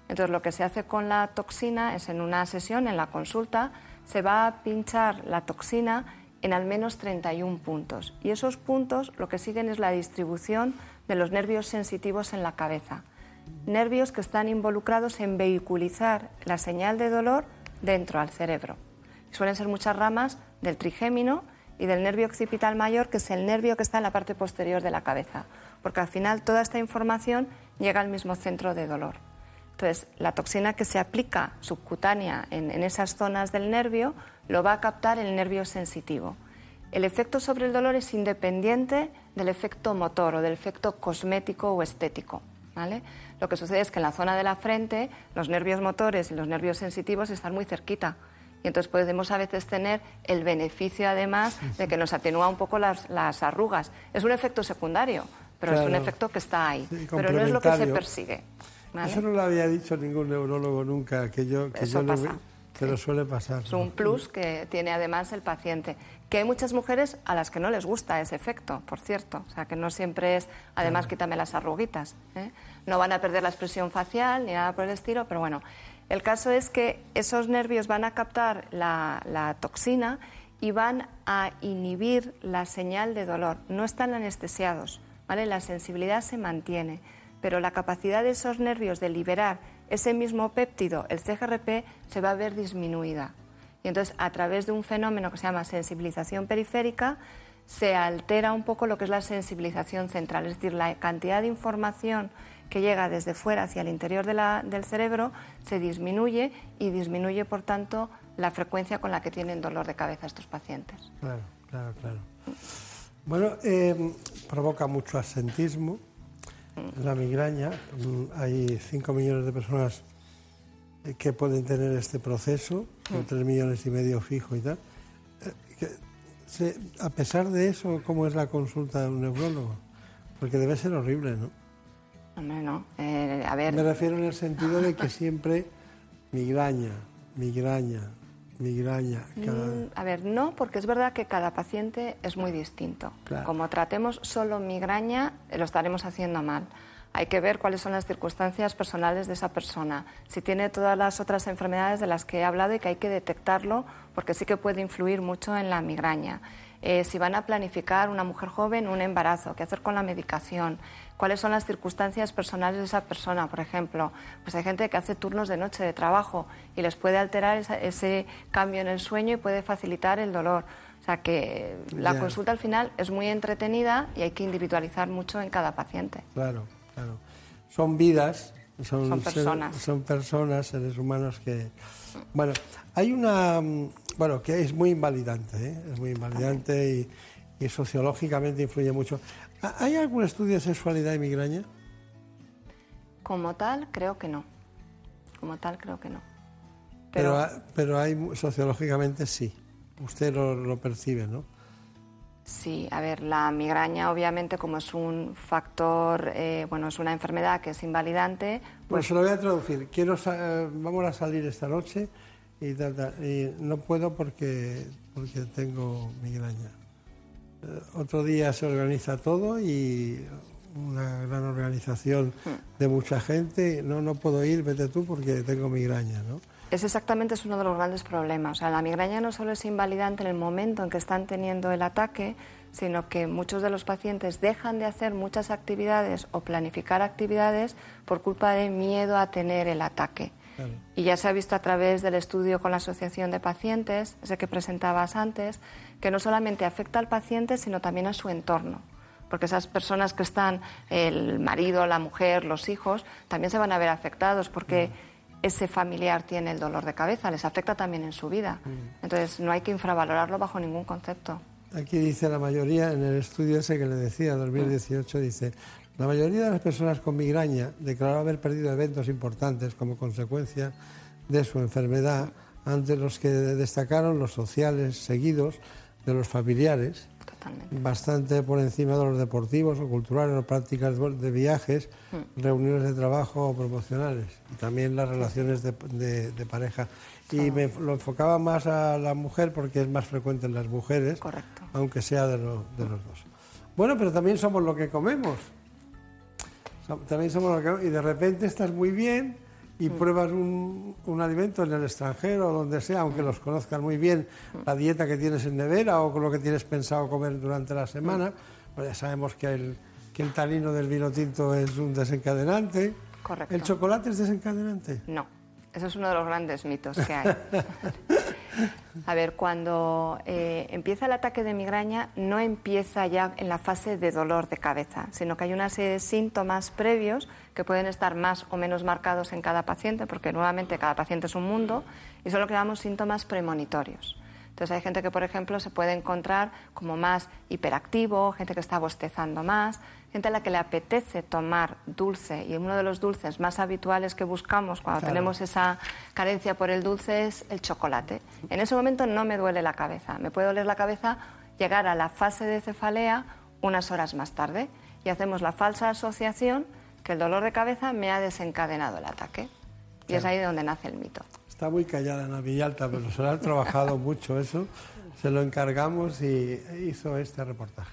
Entonces, lo que se hace con la toxina es en una sesión, en la consulta, se va a pinchar la toxina en al menos 31 puntos. Y esos puntos lo que siguen es la distribución de los nervios sensitivos en la cabeza. Nervios que están involucrados en vehiculizar la señal de dolor dentro al cerebro. Suelen ser muchas ramas del trigémino y del nervio occipital mayor, que es el nervio que está en la parte posterior de la cabeza, porque al final toda esta información llega al mismo centro de dolor. Entonces, la toxina que se aplica subcutánea en, en, esas zonas del nervio lo va a captar el nervio sensitivo. El efecto sobre el dolor es independiente del efecto motor o del efecto cosmético o estético. ¿vale? Lo que sucede es que en la zona de la frente los nervios motores y los nervios sensitivos están muy cerquita. Y entonces podemos a veces tener el beneficio, además, de que nos atenúa un poco las, las arrugas. Es un efecto secundario, pero Claro. es un efecto que está ahí. Sí, pero no es lo que se persigue. ¿vale? Eso no lo había dicho ningún neurólogo nunca, que yo, que Eso yo lo pasa, vi- pero suele pasar. Es un plus que tiene además el paciente. Que hay muchas mujeres a las que no les gusta ese efecto, por cierto. O sea, que no siempre es, además, quítame las arruguitas. ¿eh? No van a perder la expresión facial ni nada por el estilo, pero bueno. El caso es que esos nervios van a captar la, toxina y van a inhibir la señal de dolor. No están anestesiados, ¿vale? La sensibilidad se mantiene, pero la capacidad de esos nervios de liberar ese mismo péptido, el CGRP, se va a ver disminuida. Y entonces, a través de un fenómeno que se llama sensibilización periférica, se altera un poco lo que es la sensibilización central, es decir, la cantidad de información que llega desde fuera hacia el interior de la- del cerebro se disminuye y disminuye, por tanto, la frecuencia con la que tienen dolor de cabeza estos pacientes. Claro, claro, claro. Bueno, eh, provoca mucho absentismo, la migraña. Mm, Hay 5 millones de personas eh, que pueden tener este proceso, con 3 millones y medio fijo y tal. Eh, a pesar de eso, ¿cómo es la consulta de un neurólogo? Porque debe ser horrible, ¿no? Hombre, no. Eh, a ver. Me refiero en el sentido de que siempre migraña, migraña, migraña. Cada... Mm, A ver, no, porque es verdad que cada paciente es muy distinto. Claro. Como tratemos solo migraña, eh, lo estaremos haciendo mal. Hay que ver cuáles son las circunstancias personales de esa persona, si tiene todas las otras enfermedades de las que he hablado y que hay que detectarlo, porque sí que puede influir mucho en la migraña. Eh, si van a planificar una mujer joven un embarazo, qué hacer con la medicación, cuáles son las circunstancias personales de esa persona, por ejemplo. Pues hay gente que hace turnos de noche de trabajo y les puede alterar esa- ese cambio en el sueño y puede facilitar el dolor. O sea que la Ya. consulta al final es muy entretenida y hay que individualizar mucho en cada paciente. Claro, claro. Son vidas, son, Son ser- personas. son personas, seres humanos que... Bueno, hay una... mm, Bueno, que es muy invalidante, ¿eh? es muy invalidante y, y sociológicamente influye mucho. ¿Ha- ¿Hay algún estudio de sexualidad y migraña? Como tal, creo que no. Como tal, creo que no. Pero, Pero- ha- pero hay sociológicamente sí. Usted lo, lo percibe, ¿no? Sí, a ver, la migraña obviamente como es un factor, eh, bueno, es una enfermedad que es invalidante, Pues pues se lo voy a traducir. Quiero sa- eh, vamos a salir esta noche y, y no puedo porque, porque tengo migraña. Eh, otro día se organiza todo y una gran organización de mucha gente. No, no puedo ir, vete tú porque tengo migraña, ¿no? es exactamente es uno de los grandes problemas. O sea, la migraña no solo es invalidante en el momento en que están teniendo el ataque, sino que muchos de los pacientes dejan de hacer muchas actividades o planificar actividades por culpa de miedo a tener el ataque. Y ya se ha visto a través del estudio con la Asociación de Pacientes, ese que presentabas antes, que no solamente afecta al paciente, sino también a su entorno. Porque esas personas que están, el marido, la mujer, los hijos, también se van a ver afectados porque ese familiar tiene el dolor de cabeza, les afecta también en su vida. Entonces no hay que infravalorarlo bajo ningún concepto. Aquí dice la mayoría, en el estudio ese que le decía, 2018, dice, la mayoría de las personas con migraña declaró haber perdido eventos importantes como consecuencia de su enfermedad, ante los que destacaron los sociales seguidos de los familiares bastante por encima de los deportivos o culturales o prácticas de viajes, Mm. reuniones de trabajo o promocionales y también las relaciones de, de- de pareja. Y me lo enfocaba más a la mujer porque es más frecuente en las mujeres, aunque sea de, lo- de los dos. Bueno, pero también somos lo que comemos. También somos lo que comemos. Y de repente estás muy bien y pruebas un, un alimento en el extranjero o donde sea, aunque los conozcas muy bien, la dieta que tienes en nevera o con lo que tienes pensado comer durante la semana. Pues ya sabemos que el, que el tanino del vino tinto es un desencadenante. Correcto. ¿El chocolate es desencadenante? No, eso es uno de los grandes mitos que hay. A ver, cuando eh, empieza el ataque de migraña, no empieza ya en la fase de dolor de cabeza, sino que hay una serie de síntomas previos que pueden estar más o menos marcados en cada paciente, porque nuevamente cada paciente es un mundo, y son lo que llamamos síntomas premonitorios. Entonces hay gente que, por ejemplo, se puede encontrar como más hiperactivo, gente que está bostezando más, gente a la que le apetece tomar dulce y uno de los dulces más habituales que buscamos cuando Claro. tenemos esa carencia por el dulce es el chocolate. En ese momento no me duele la cabeza, me puede doler la cabeza llegar a la fase de cefalea unas horas más tarde y hacemos la falsa asociación que el dolor de cabeza me ha desencadenado el ataque. Y es Claro. ahí de donde nace el mito. Está muy callada en la Villalta, pero se lo ha trabajado mucho eso. Se lo encargamos y hizo este reportaje.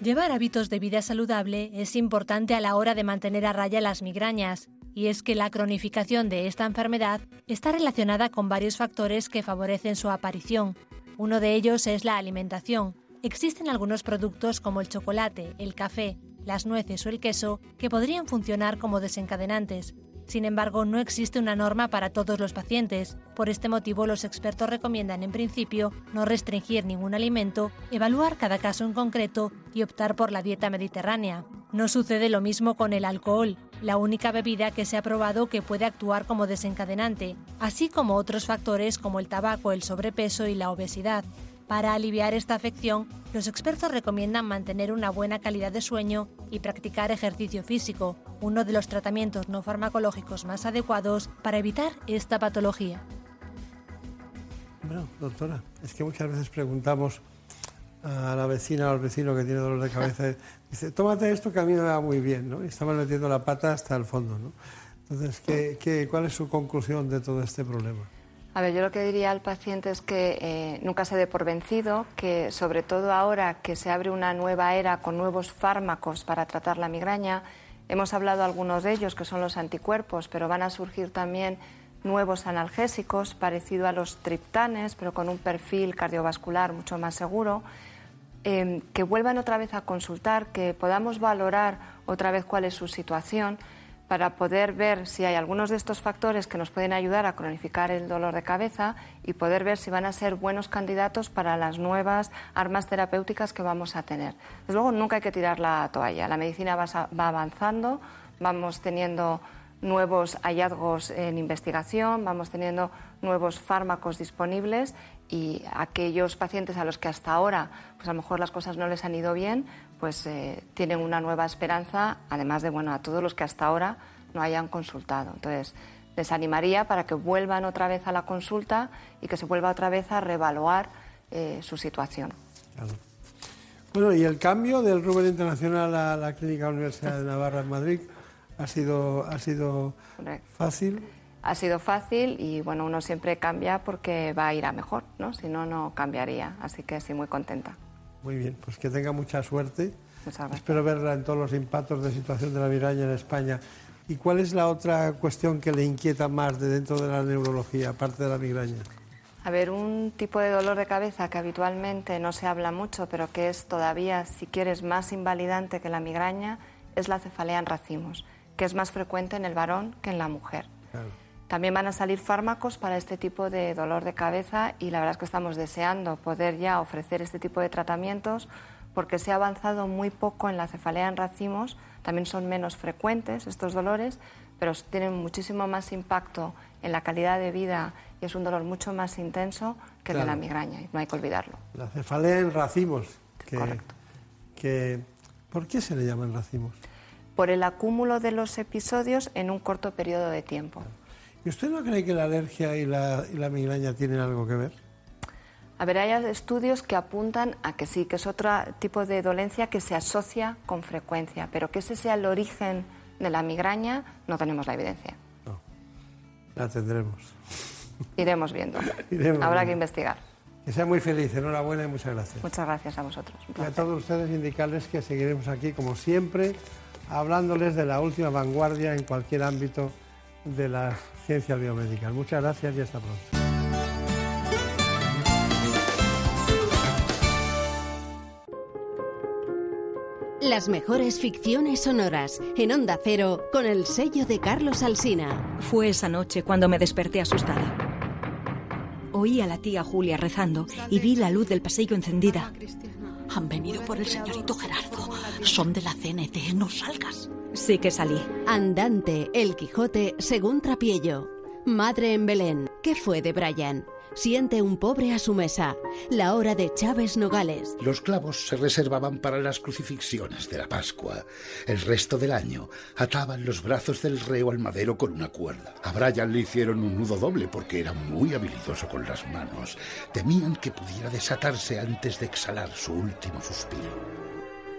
Llevar hábitos de vida saludable es importante a la hora de mantener a raya las migrañas, y es que la cronificación de esta enfermedad está relacionada con varios factores que favorecen su aparición. Uno de ellos es la alimentación. Existen algunos productos como el chocolate, el café, las nueces o el queso que podrían funcionar como desencadenantes. Sin embargo, no existe una norma para todos los pacientes. Por este motivo, los expertos recomiendan en principio no restringir ningún alimento, evaluar cada caso en concreto y optar por la dieta mediterránea. No sucede lo mismo con el alcohol, la única bebida que se ha probado que puede actuar como desencadenante, así como otros factores como el tabaco, el sobrepeso y la obesidad. Para aliviar esta afección, los expertos recomiendan mantener una buena calidad de sueño y practicar ejercicio físico, uno de los tratamientos no farmacológicos más adecuados para evitar esta patología. Bueno, doctora, es que muchas veces preguntamos a la vecina o al vecino que tiene dolor de cabeza, dice, tómate esto que a mí me va muy bien, ¿no? Y estamos metiendo la pata hasta el fondo, ¿no? Entonces, ¿qué, qué, cuál es su conclusión de todo este problema? A ver, yo lo que diría al paciente es que eh, nunca se dé por vencido, que sobre todo ahora que se abre una nueva era con nuevos fármacos para tratar la migraña, hemos hablado algunos de ellos que son los anticuerpos, pero van a surgir también nuevos analgésicos parecido a los triptanes, pero con un perfil cardiovascular mucho más seguro. eh, que vuelvan otra vez a consultar, que podamos valorar otra vez cuál es su situación para poder ver si hay algunos de estos factores que nos pueden ayudar a cronificar el dolor de cabeza y poder ver si van a ser buenos candidatos para las nuevas armas terapéuticas que vamos a tener. Desde luego, nunca hay que tirar la toalla. La medicina va, avanzando, vamos teniendo nuevos hallazgos en investigación, vamos teniendo nuevos fármacos disponibles y aquellos pacientes a los que hasta ahora pues a lo mejor las cosas no les han ido bien, pues eh, tienen una nueva esperanza, además de bueno, a todos los que hasta ahora no hayan consultado. Entonces, les animaría para que vuelvan otra vez a la consulta y que se vuelva otra vez a reevaluar eh, su situación. Bueno, y el cambio del Rubén Internacional a la Clínica Universidad de Navarra en Madrid ha sido, ha sido fácil. Ha sido fácil y bueno, uno siempre cambia porque va a ir a mejor, ¿no? Si no, no cambiaría. Así que sí, muy contenta. Muy bien, pues que tenga mucha suerte. Espero verla en todos los impactos de situación de la migraña en España. ¿Y cuál es la otra cuestión que le inquieta más de dentro de la neurología, aparte de la migraña? A ver, un tipo de dolor de cabeza que habitualmente no se habla mucho, pero que es todavía, si quieres, más invalidante que la migraña, es la cefalea en racimos, que es más frecuente en el varón que en la mujer. También van a salir fármacos para este tipo de dolor de cabeza y la verdad es que estamos deseando poder ya ofrecer este tipo de tratamientos porque se ha avanzado muy poco en la cefalea en racimos, también son menos frecuentes estos dolores, pero tienen muchísimo más impacto en la calidad de vida y es un dolor mucho más intenso que el de la migraña y no hay que olvidarlo. La cefalea en racimos. Que, que- ¿Por qué se le llaman racimos? Por el acúmulo de los episodios en un corto periodo de tiempo. ¿Y usted no cree que la alergia y la, y la migraña tienen algo que ver? A ver, hay estudios que apuntan a que sí, que es otro tipo de dolencia que se asocia con frecuencia, pero que ese sea el origen de la migraña, no tenemos la evidencia. La tendremos. Iremos viendo. Iremos Habrá que investigar. Que sea muy feliz, enhorabuena y muchas gracias. Muchas gracias a vosotros. Y a todos ustedes indicarles que seguiremos aquí, como siempre, hablándoles de la última vanguardia en cualquier ámbito de las ciencias biomédicas. Muchas gracias y hasta pronto. Las mejores ficciones sonoras en Onda Cero con el sello de Carlos Alsina. Fue esa noche cuando me desperté asustada. Oí a la tía Julia rezando y vi la luz del pasillo encendida. Han venido por el señorito Gerardo. Son de la CNT, no salgas. Sí que salí. Andante, El Quijote, según Trapiello. Madre en Belén, ¿qué fue de Brian? Siente un pobre a su mesa. La hora de Chávez Nogales. Los clavos se reservaban para las crucifixiones de la Pascua. El resto del año ataban los brazos del reo al madero con una cuerda. A Brian le hicieron un nudo doble porque era muy habilidoso con las manos. Temían que pudiera desatarse antes de exhalar su último suspiro.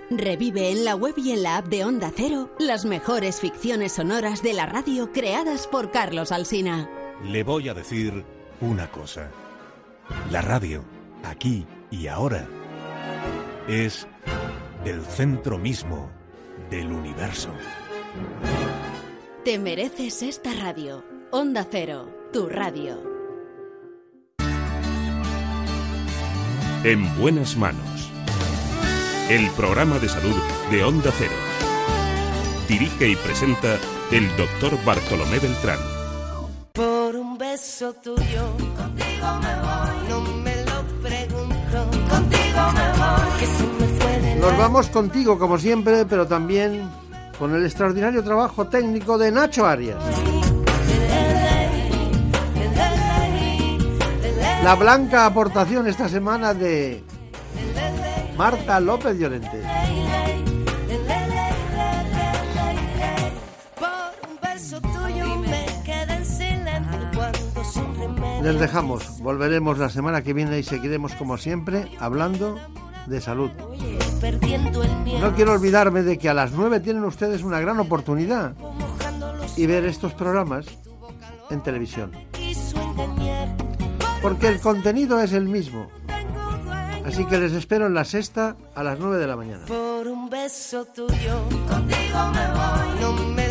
Revive en la web y en la app de Onda Cero las mejores ficciones sonoras de la radio creadas por Carlos Alsina. Le voy a decir una cosa. La radio, aquí y ahora, es el centro mismo del universo. Te mereces esta radio. Onda Cero, tu radio. En buenas manos. El programa de salud de Onda Cero. Dirige y presenta el doctor Bartolomé Beltrán. Por un beso tuyo, contigo me voy. No me lo pregunto, contigo me voy. Que se me fue de Nos vamos contigo, como siempre, pero también con el extraordinario trabajo técnico de Nacho Arias. La blanca aportación esta semana de Marta López Llorente. Les dejamos. Volveremos la semana que viene y seguiremos, como siempre, hablando de salud. No quiero olvidarme de que a las 9 tienen ustedes una gran oportunidad y ver estos programas en televisión. Porque el contenido es el mismo. Así que les espero en la sexta a las 9 de la mañana. Por un beso tuyo, contigo me voy.